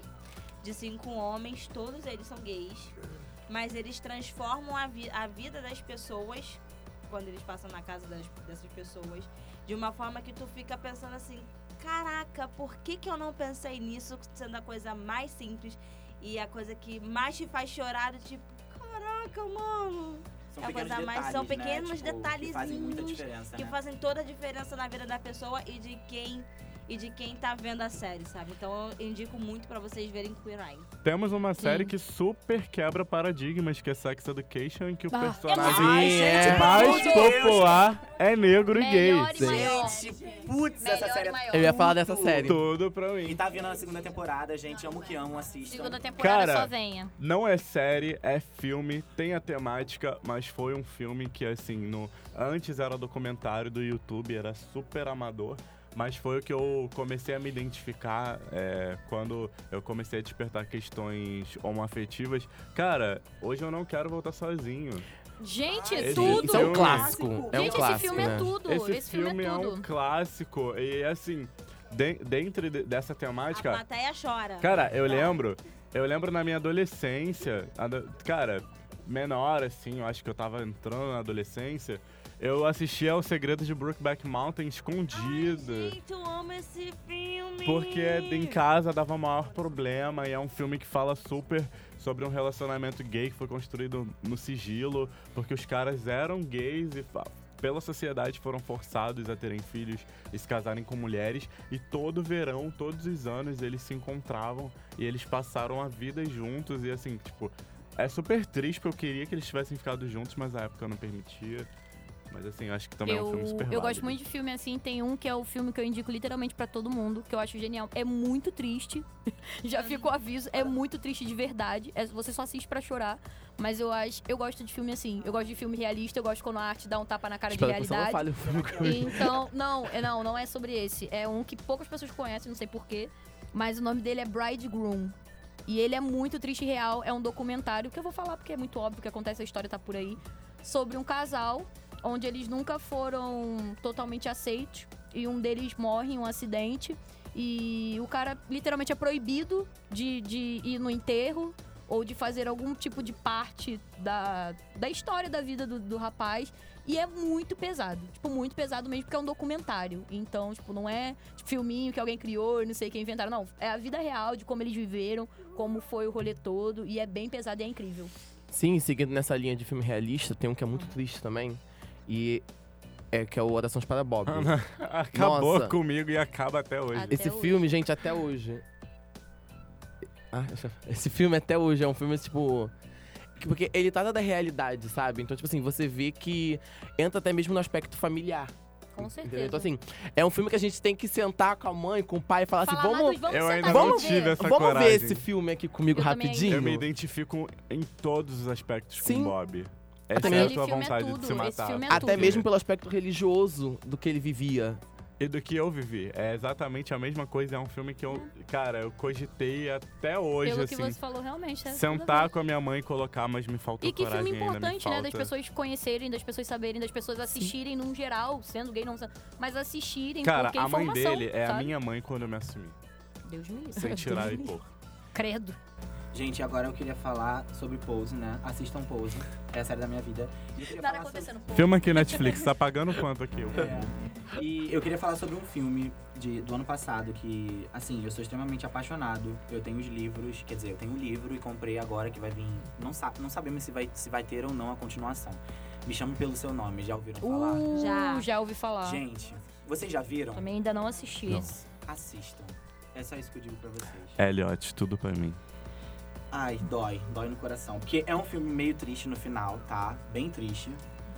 De cinco homens, todos eles são gays. Mas eles transformam a, vi- a vida das pessoas, quando eles passam na casa das- dessas pessoas, de uma forma que tu fica pensando assim: caraca, por que, que eu não pensei nisso sendo a coisa mais simples e a coisa que mais te faz chorar? Tipo, caraca, mano. São É a pequenos coisa mais- detalhes, são né? pequenos Tipo, Que fazem detalhezinhos que né? fazem toda a diferença na vida da pessoa e de quem e de quem tá vendo a série, sabe? Então eu indico muito pra vocês verem Queer Eye. Temos uma série Sim. que super quebra paradigmas, que é Sex Education, em que o Ah, personagem gente, é. amor mais popular é negro e gay. E maior. Gente, putz, essa série e é maior. Eu ia falar dessa série. Tudo pra E mim. tá vindo a segunda temporada, gente. Amo que amo, assistam. Segunda temporada Cara, só venha. Não é série, é filme, tem a temática, mas foi um filme que, assim, no antes era documentário do YouTube, era super amador. Mas foi o que eu comecei a me identificar é, quando eu comecei a despertar questões homoafetivas. Cara, hoje eu não quero voltar sozinho. Gente, Esse- tudo. Isso é um Clássico. clássico. É um Gente, clássico, esse filme né? é tudo. Esse, filme, é um tudo. clássico. E assim, de- dentro de- dessa A temática. plateia chora. Cara, eu lembro, eu lembro na minha adolescência, ado- cara, menor assim, eu acho que eu tava entrando na adolescência, eu assistia ao Segredo de Brookback Mountain escondido. Ai, gente, eu amo esse filme. Porque em casa dava maior problema e é um filme que fala super sobre um relacionamento gay que foi construído no sigilo, porque os caras eram gays e pela sociedade foram forçados a terem filhos e se casarem com mulheres e todo verão, todos os anos eles se encontravam e eles passaram a vida juntos e assim, tipo, É super triste, porque eu queria que eles tivessem ficado juntos, mas a época não permitia. Mas assim, eu acho que também é um filme super eu gosto válido. muito de filme assim. Tem um que é o filme que eu indico literalmente pra todo mundo, que eu acho genial. É muito triste. Já fica o aviso. É muito triste de verdade. É- você só assiste pra chorar. Mas eu acho. Eu gosto de filme assim. Eu gosto de filme realista. Eu gosto quando a arte dá um tapa na cara Espero de que você não realidade. fale o filme comigo. Então, não, é- não, não é sobre esse. É um que poucas pessoas conhecem, não sei porquê. Mas o nome dele é Bridegroom. E ele é muito triste e real. É um documentário que eu vou falar porque é muito óbvio que acontece, a história tá por aí. Sobre um casal onde eles nunca foram totalmente aceitos. E um deles morre em um acidente. E o cara literalmente é proibido de, de ir no enterro ou de fazer algum tipo de parte da, da história da vida do, do rapaz. E é muito pesado. Tipo, muito pesado mesmo, porque é um documentário. Então, tipo, não é tipo, filminho que alguém criou não sei quem inventaram. Não, é a vida real de como eles viveram, como foi o rolê todo. E é bem pesado e é incrível. Sim, seguindo nessa linha de filme realista, tem um que é muito triste também. E é que é o Orações para Bob. Acabou Nossa. comigo e acaba até hoje. Até Esse hoje. filme, gente, até hoje. Ah, esse filme até hoje é um filme, tipo. que- Porque ele trata da realidade, sabe? Então, tipo assim, você vê que entra até mesmo no aspecto familiar. Com Entendeu? certeza. Então, assim, é um filme que a gente tem que sentar com a mãe, com o pai e falar Falar, assim: vamos, vamos Eu ainda e não ver. tive essa vamos coragem. ver esse filme aqui comigo Eu também rapidinho. Eu me identifico em todos os aspectos Sim. com o Bob. Até Exceto mesmo- a Aquele filme é vontade tudo, de se matar. é Até tudo. mesmo pelo aspecto religioso do que ele vivia. E do que eu vivi. É exatamente a mesma coisa. É um filme que eu, cara, eu cogitei até hoje, Pelo que assim. você falou, realmente. é a. Sentar com a minha mãe e colocar, mas me faltou E que coragem filme importante, né? Das falta. pessoas conhecerem, das pessoas saberem, das pessoas assistirem num geral, sendo gay, não sendo. Mas assistirem, Cara, porque é a mãe dele é a sabe? minha mãe quando eu me assumi. Deus me livre. Sem tirar e pôr. Credo. Gente, agora eu queria falar sobre Pose, né? Assistam Pose. É a série da minha vida. Nada sobre- acontecendo. Pô. Filma aqui Netflix, tá pagando quanto aqui? É. E eu queria falar sobre um filme de, do ano passado que, assim, eu sou extremamente apaixonado. Eu tenho os livros, quer dizer, eu tenho o livro e comprei agora que vai vir. Não, sa não sabemos se vai, se vai ter ou não a continuação. Me chamo pelo seu nome, já ouviram falar? Uh, Já. já ouvi falar. Gente, vocês já viram? Também ainda não assisti Não. Assistam. É só isso que eu digo pra vocês. Elliot, tudo pra mim. Ai, dói, dói no coração. Porque é um filme meio triste no final, tá? Bem triste.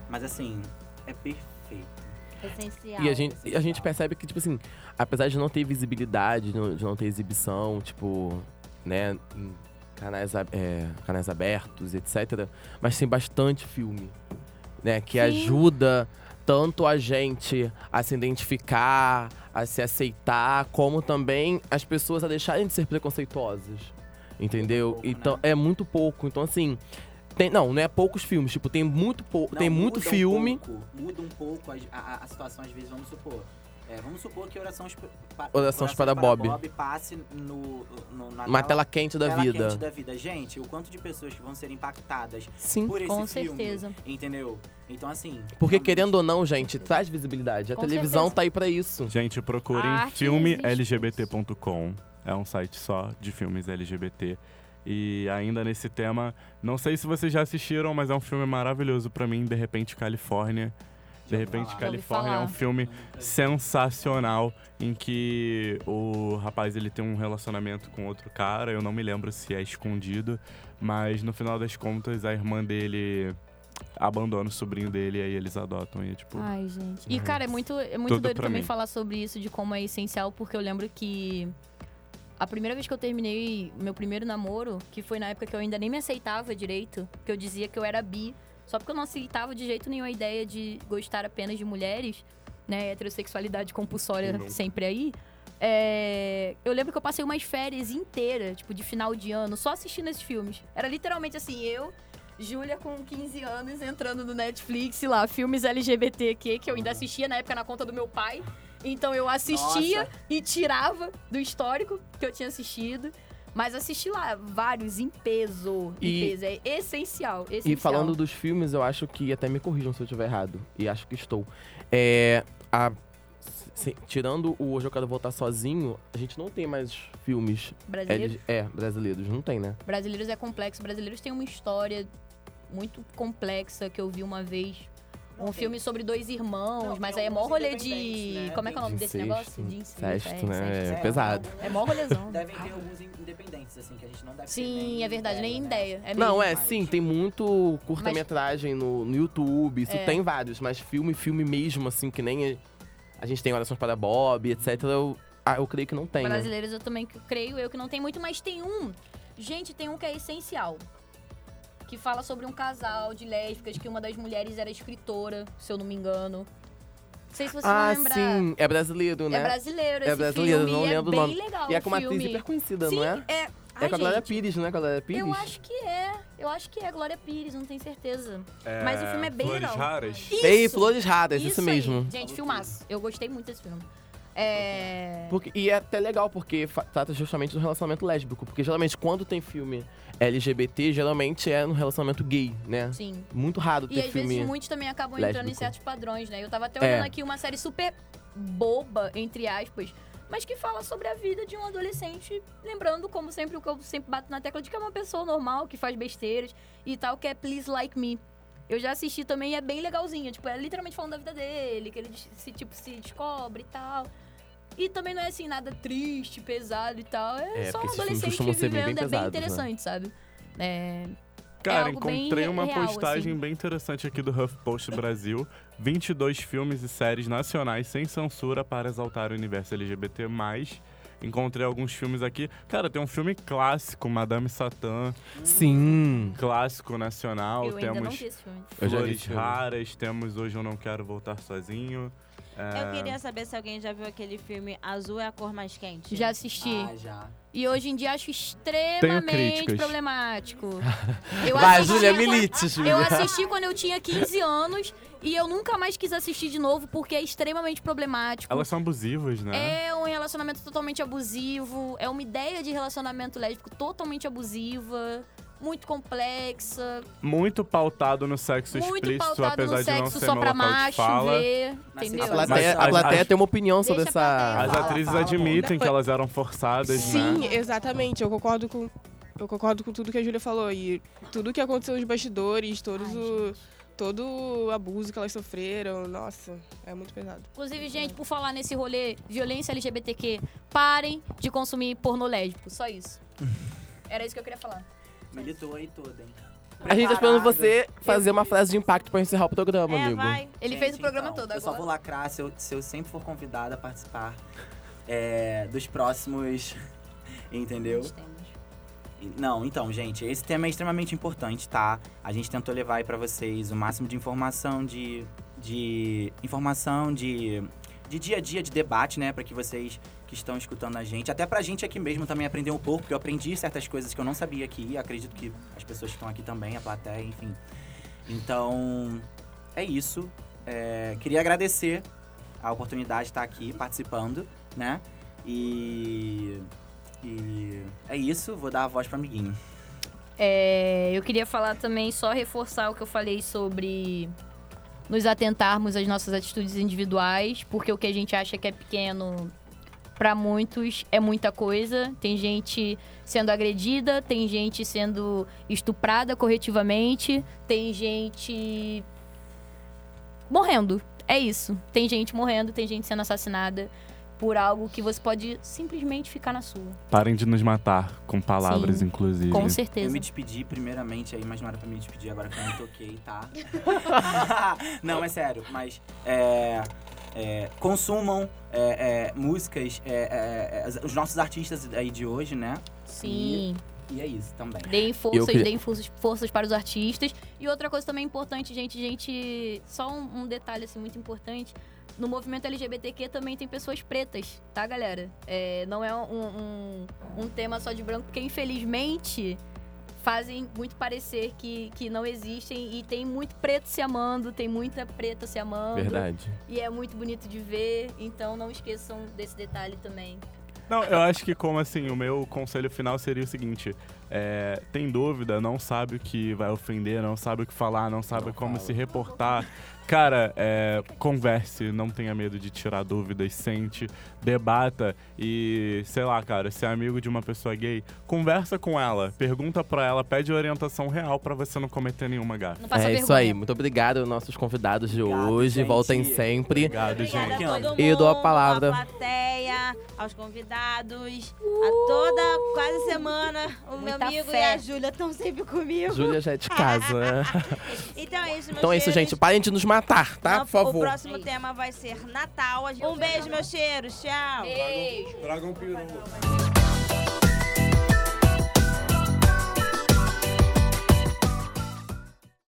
Mas assim, é perfeito. Essencial. E a gente, e a gente percebe que, tipo assim, apesar de não ter visibilidade, de não- ter exibição, tipo, né, em canais, é, canais abertos, etc. Mas tem bastante filme, né, que Sim. ajuda tanto a gente a se identificar, a se aceitar, como também as pessoas a deixarem de ser preconceituosas. Entendeu? pouco, então, né? é muito pouco. Então, assim. Tem, não, não é poucos filmes. Tipo, tem muito pouco. Tem muito muda um filme. pouco, muda um pouco a, a- a situação, às vezes, vamos supor. É, vamos supor que Orações, pa- Orações para Bob. passe no, no, na uma tela quente da tela vida. quente da vida. Gente, o quanto de pessoas que vão ser impactadas Sim. por esse Com filme, certeza. entendeu? Então, assim... Porque realmente- querendo ou não, gente, traz visibilidade. A Com televisão certeza. tá aí pra isso. Gente, procurem arte filmelgbt.com. É um site só de filmes LGBT. E ainda nesse tema, não sei se vocês já assistiram, mas é um filme maravilhoso pra mim, De Repente Califórnia. De Repente. Califórnia é um filme sensacional em que o rapaz ele tem um relacionamento com outro cara, eu não me lembro se é escondido, mas no final das contas a irmã dele abandona o sobrinho dele e aí eles adotam e é tipo, Ai, gente. E, cara, é muito, é muito doido também mim. falar sobre isso, de como é essencial, porque eu lembro que a primeira vez que eu terminei meu primeiro namoro, que foi na época que eu ainda nem me aceitava direito, que eu dizia que eu era bi, só porque eu não aceitava de jeito nenhum a ideia de gostar apenas de mulheres, né? Heterossexualidade compulsória Não. sempre aí. É, eu lembro que eu passei umas férias inteiras, tipo, de final de ano, só assistindo esses filmes. Era literalmente assim, eu, Júlia com 15 anos, entrando no Netflix, lá, filmes LGBTQ, que eu ainda assistia na época na conta do meu pai. Então eu assistia Nossa. e tirava do histórico que eu tinha assistido. Mas assisti lá vários em peso. Em E- peso. É essencial, essencial. E falando dos filmes, eu acho que até me corrijam se eu estiver errado. E acho que estou. É. A, se- tirando o Hoje Eu Quero Voltar Sozinho, a gente não tem mais filmes Brasileiro, L- é, brasileiros. Não tem, né? Brasileiros é complexo. Brasileiros têm uma história muito complexa que eu vi uma vez. Um filme sobre dois irmãos, Não, mas aí é mó rolê de. né? Como é que é o nome De desse negócio? De incesto. Incesto, né? incesto. É pesado. É mó rolezão. Devem ter alguns in- independentes, assim, que a gente não deve ter Sim, nem é verdade, nem ideia, né? ideia. É Não, é, sim, tem muito curta-metragem no, no YouTube, isso É. tem vários, mas filme, filme mesmo, assim, que nem a, a gente tem Orações para Bob, etc., eu, ah, eu creio que não tem. né? Brasileiros eu também creio eu que não tem muito, mas tem um. Gente, tem um que é essencial. Que fala sobre um casal de lésbicas que uma das mulheres era escritora, se eu não me engano. Não sei se vocês Ah, vão lembrar. sim, é brasileiro, né? É brasileiro É esse brasileiro, filme. não e lembro o é nome. bem legal E é o com uma atriz filme. hiper conhecida, Sim, não é? é. É Ai, com a Glória gente, Pires, não é? Glória Pires? Eu acho que é. Eu acho que é Glória Pires, não tenho certeza. É, Mas o filme é bem Flores legal. Raras? Ei, Isso, Flores Raras, isso, aí. mesmo. Gente, filmaço. Eu gostei muito desse filme. É. Porque, e é até legal, porque trata justamente do relacionamento lésbico. Porque geralmente quando tem filme LGBT, geralmente é no relacionamento gay, né? Sim. Muito raro E ter às filme. vezes muitos também acabam entrando em lésbico. certos padrões, né? Eu tava até É. olhando aqui uma série super boba, entre aspas, mas que fala sobre a vida de um adolescente, lembrando, como sempre, o que eu sempre bato na tecla de que é uma pessoa normal, que faz besteiras e tal, que é Please Like Me. Eu já assisti também e é bem legalzinha. Tipo, é literalmente falando da vida dele, que ele se, tipo, se descobre e tal. E também não é assim, nada triste, pesado e tal. É, É, só um adolescente bem- vivendo, bem é bem pesados, né? interessante, sabe? É, Cara, algo bem encontrei uma real, postagem assim. bem interessante aqui do HuffPost Brasil. 22 filmes e séries nacionais sem censura para exaltar o universo LGBT+. Encontrei alguns filmes aqui. Cara, tem um filme clássico, Madame Satã, Sim. clássico nacional. eu ainda não temos vi esse filme. Eu já vi Flores esse filme. Raras, temos Hoje Eu Não Quero Voltar Sozinho. É, Eu queria saber se alguém já viu aquele filme Azul é a cor mais quente. Já assisti. Ah, já. E hoje em dia acho extremamente problemático. Eu Vai, assisti Júlia, quando- milite, Júlia. Eu assisti quando eu tinha 15 anos e eu nunca mais quis assistir de novo porque é extremamente problemático. Elas são abusivas, né? É um relacionamento totalmente abusivo, é uma ideia de relacionamento lésbico totalmente abusiva, muito complexa, Muito pautado no sexo muito explícito, pautado apesar no de não sexo ser só pra local de macho fala. ver, entendeu? A Mas plateia, a plateia as- tem uma opinião sobre essa. As Fala, atrizes fala, admitem amor. que elas eram forçadas, Sim, né? exatamente. Eu concordo com. Eu concordo com tudo que a Júlia falou. E tudo que aconteceu nos bastidores, todos Ai, o. Todo o abuso que elas sofreram, nossa, é muito pesado. Inclusive, gente, por falar nesse rolê violência LGBTQ, parem de consumir pornô lésbico, só isso. Era isso que eu queria falar. Militou aí toda, hein? A gente tá esperando você fazer uma frase de impacto pra encerrar o programa, É, amigo. vai. Ele Gente, fez o programa então, todo Eu só agora. vou lacrar se eu, se eu sempre for convidada a participar é, dos próximos. Entendeu? Não, então, gente, esse tema é extremamente importante, tá? A gente tentou levar aí pra vocês o máximo de informação, de. de informação, de. de dia a dia, de debate, né? Pra que vocês que estão escutando a gente, até pra gente aqui mesmo também aprender um pouco, porque eu aprendi certas coisas que eu não sabia aqui, acredito que as pessoas que estão aqui também, a plateia, enfim. Então, é isso. É, queria agradecer a oportunidade de estar aqui participando, né? E. E é isso, vou dar a voz pro amiguinho. É, eu queria falar também, só reforçar o que eu falei sobre nos atentarmos às nossas atitudes individuais, porque o que a gente acha que é pequeno para muitos é muita coisa. Tem gente sendo agredida, tem gente sendo estuprada corretivamente, tem gente morrendo. É isso. Tem gente morrendo, tem gente sendo assassinada por algo que você pode simplesmente ficar na sua. Parem de nos matar, com palavras, Sim, inclusive. Com Eu certeza. me despedi primeiramente aí, mas não era pra me despedir agora que eu me toquei, tá? não, é sério, mas é, é, consumam é, é, músicas, é, é, os nossos artistas aí de hoje, né? Sim. E é isso também. Deem forças, queria- deem forças, forças para os artistas. E outra coisa também importante, gente, gente, só um, um detalhe assim muito importante. No movimento LGBTQ também tem pessoas pretas, tá, galera? É, não é um, um, um tema só de branco, porque infelizmente fazem muito parecer que, que não existem e tem muito preto se amando, tem muita preta se amando. Verdade. E é muito bonito de ver, então não esqueçam desse detalhe também. Não, eu acho que como assim, o meu conselho final seria o seguinte. é, tem dúvida, não sabe o que vai ofender, não sabe o que falar, não sabe Não como fala. se reportar. Cara, é, converse, não tenha medo de tirar dúvidas, sente, debata e, sei lá, cara, se é amigo de uma pessoa gay, conversa com ela, pergunta pra ela, pede orientação real pra você não cometer nenhuma. Não faça É vergonha. isso aí. Muito obrigado aos nossos convidados de Obrigado, hoje. gente. Voltem sempre. Obrigado, Obrigada gente. a todo mundo, E dou a palavra. à plateia, aos convidados, a toda quase semana. O meu Muita amigo fé. e a Júlia estão sempre comigo. Júlia já é de casa. Então é isso, meus então é isso, gente. Parem de nos matar, tá? Não, Por favor. O próximo tema vai ser Natal. Um beijo, meus cheiros. Tchau. Beijo. Dragão Peru.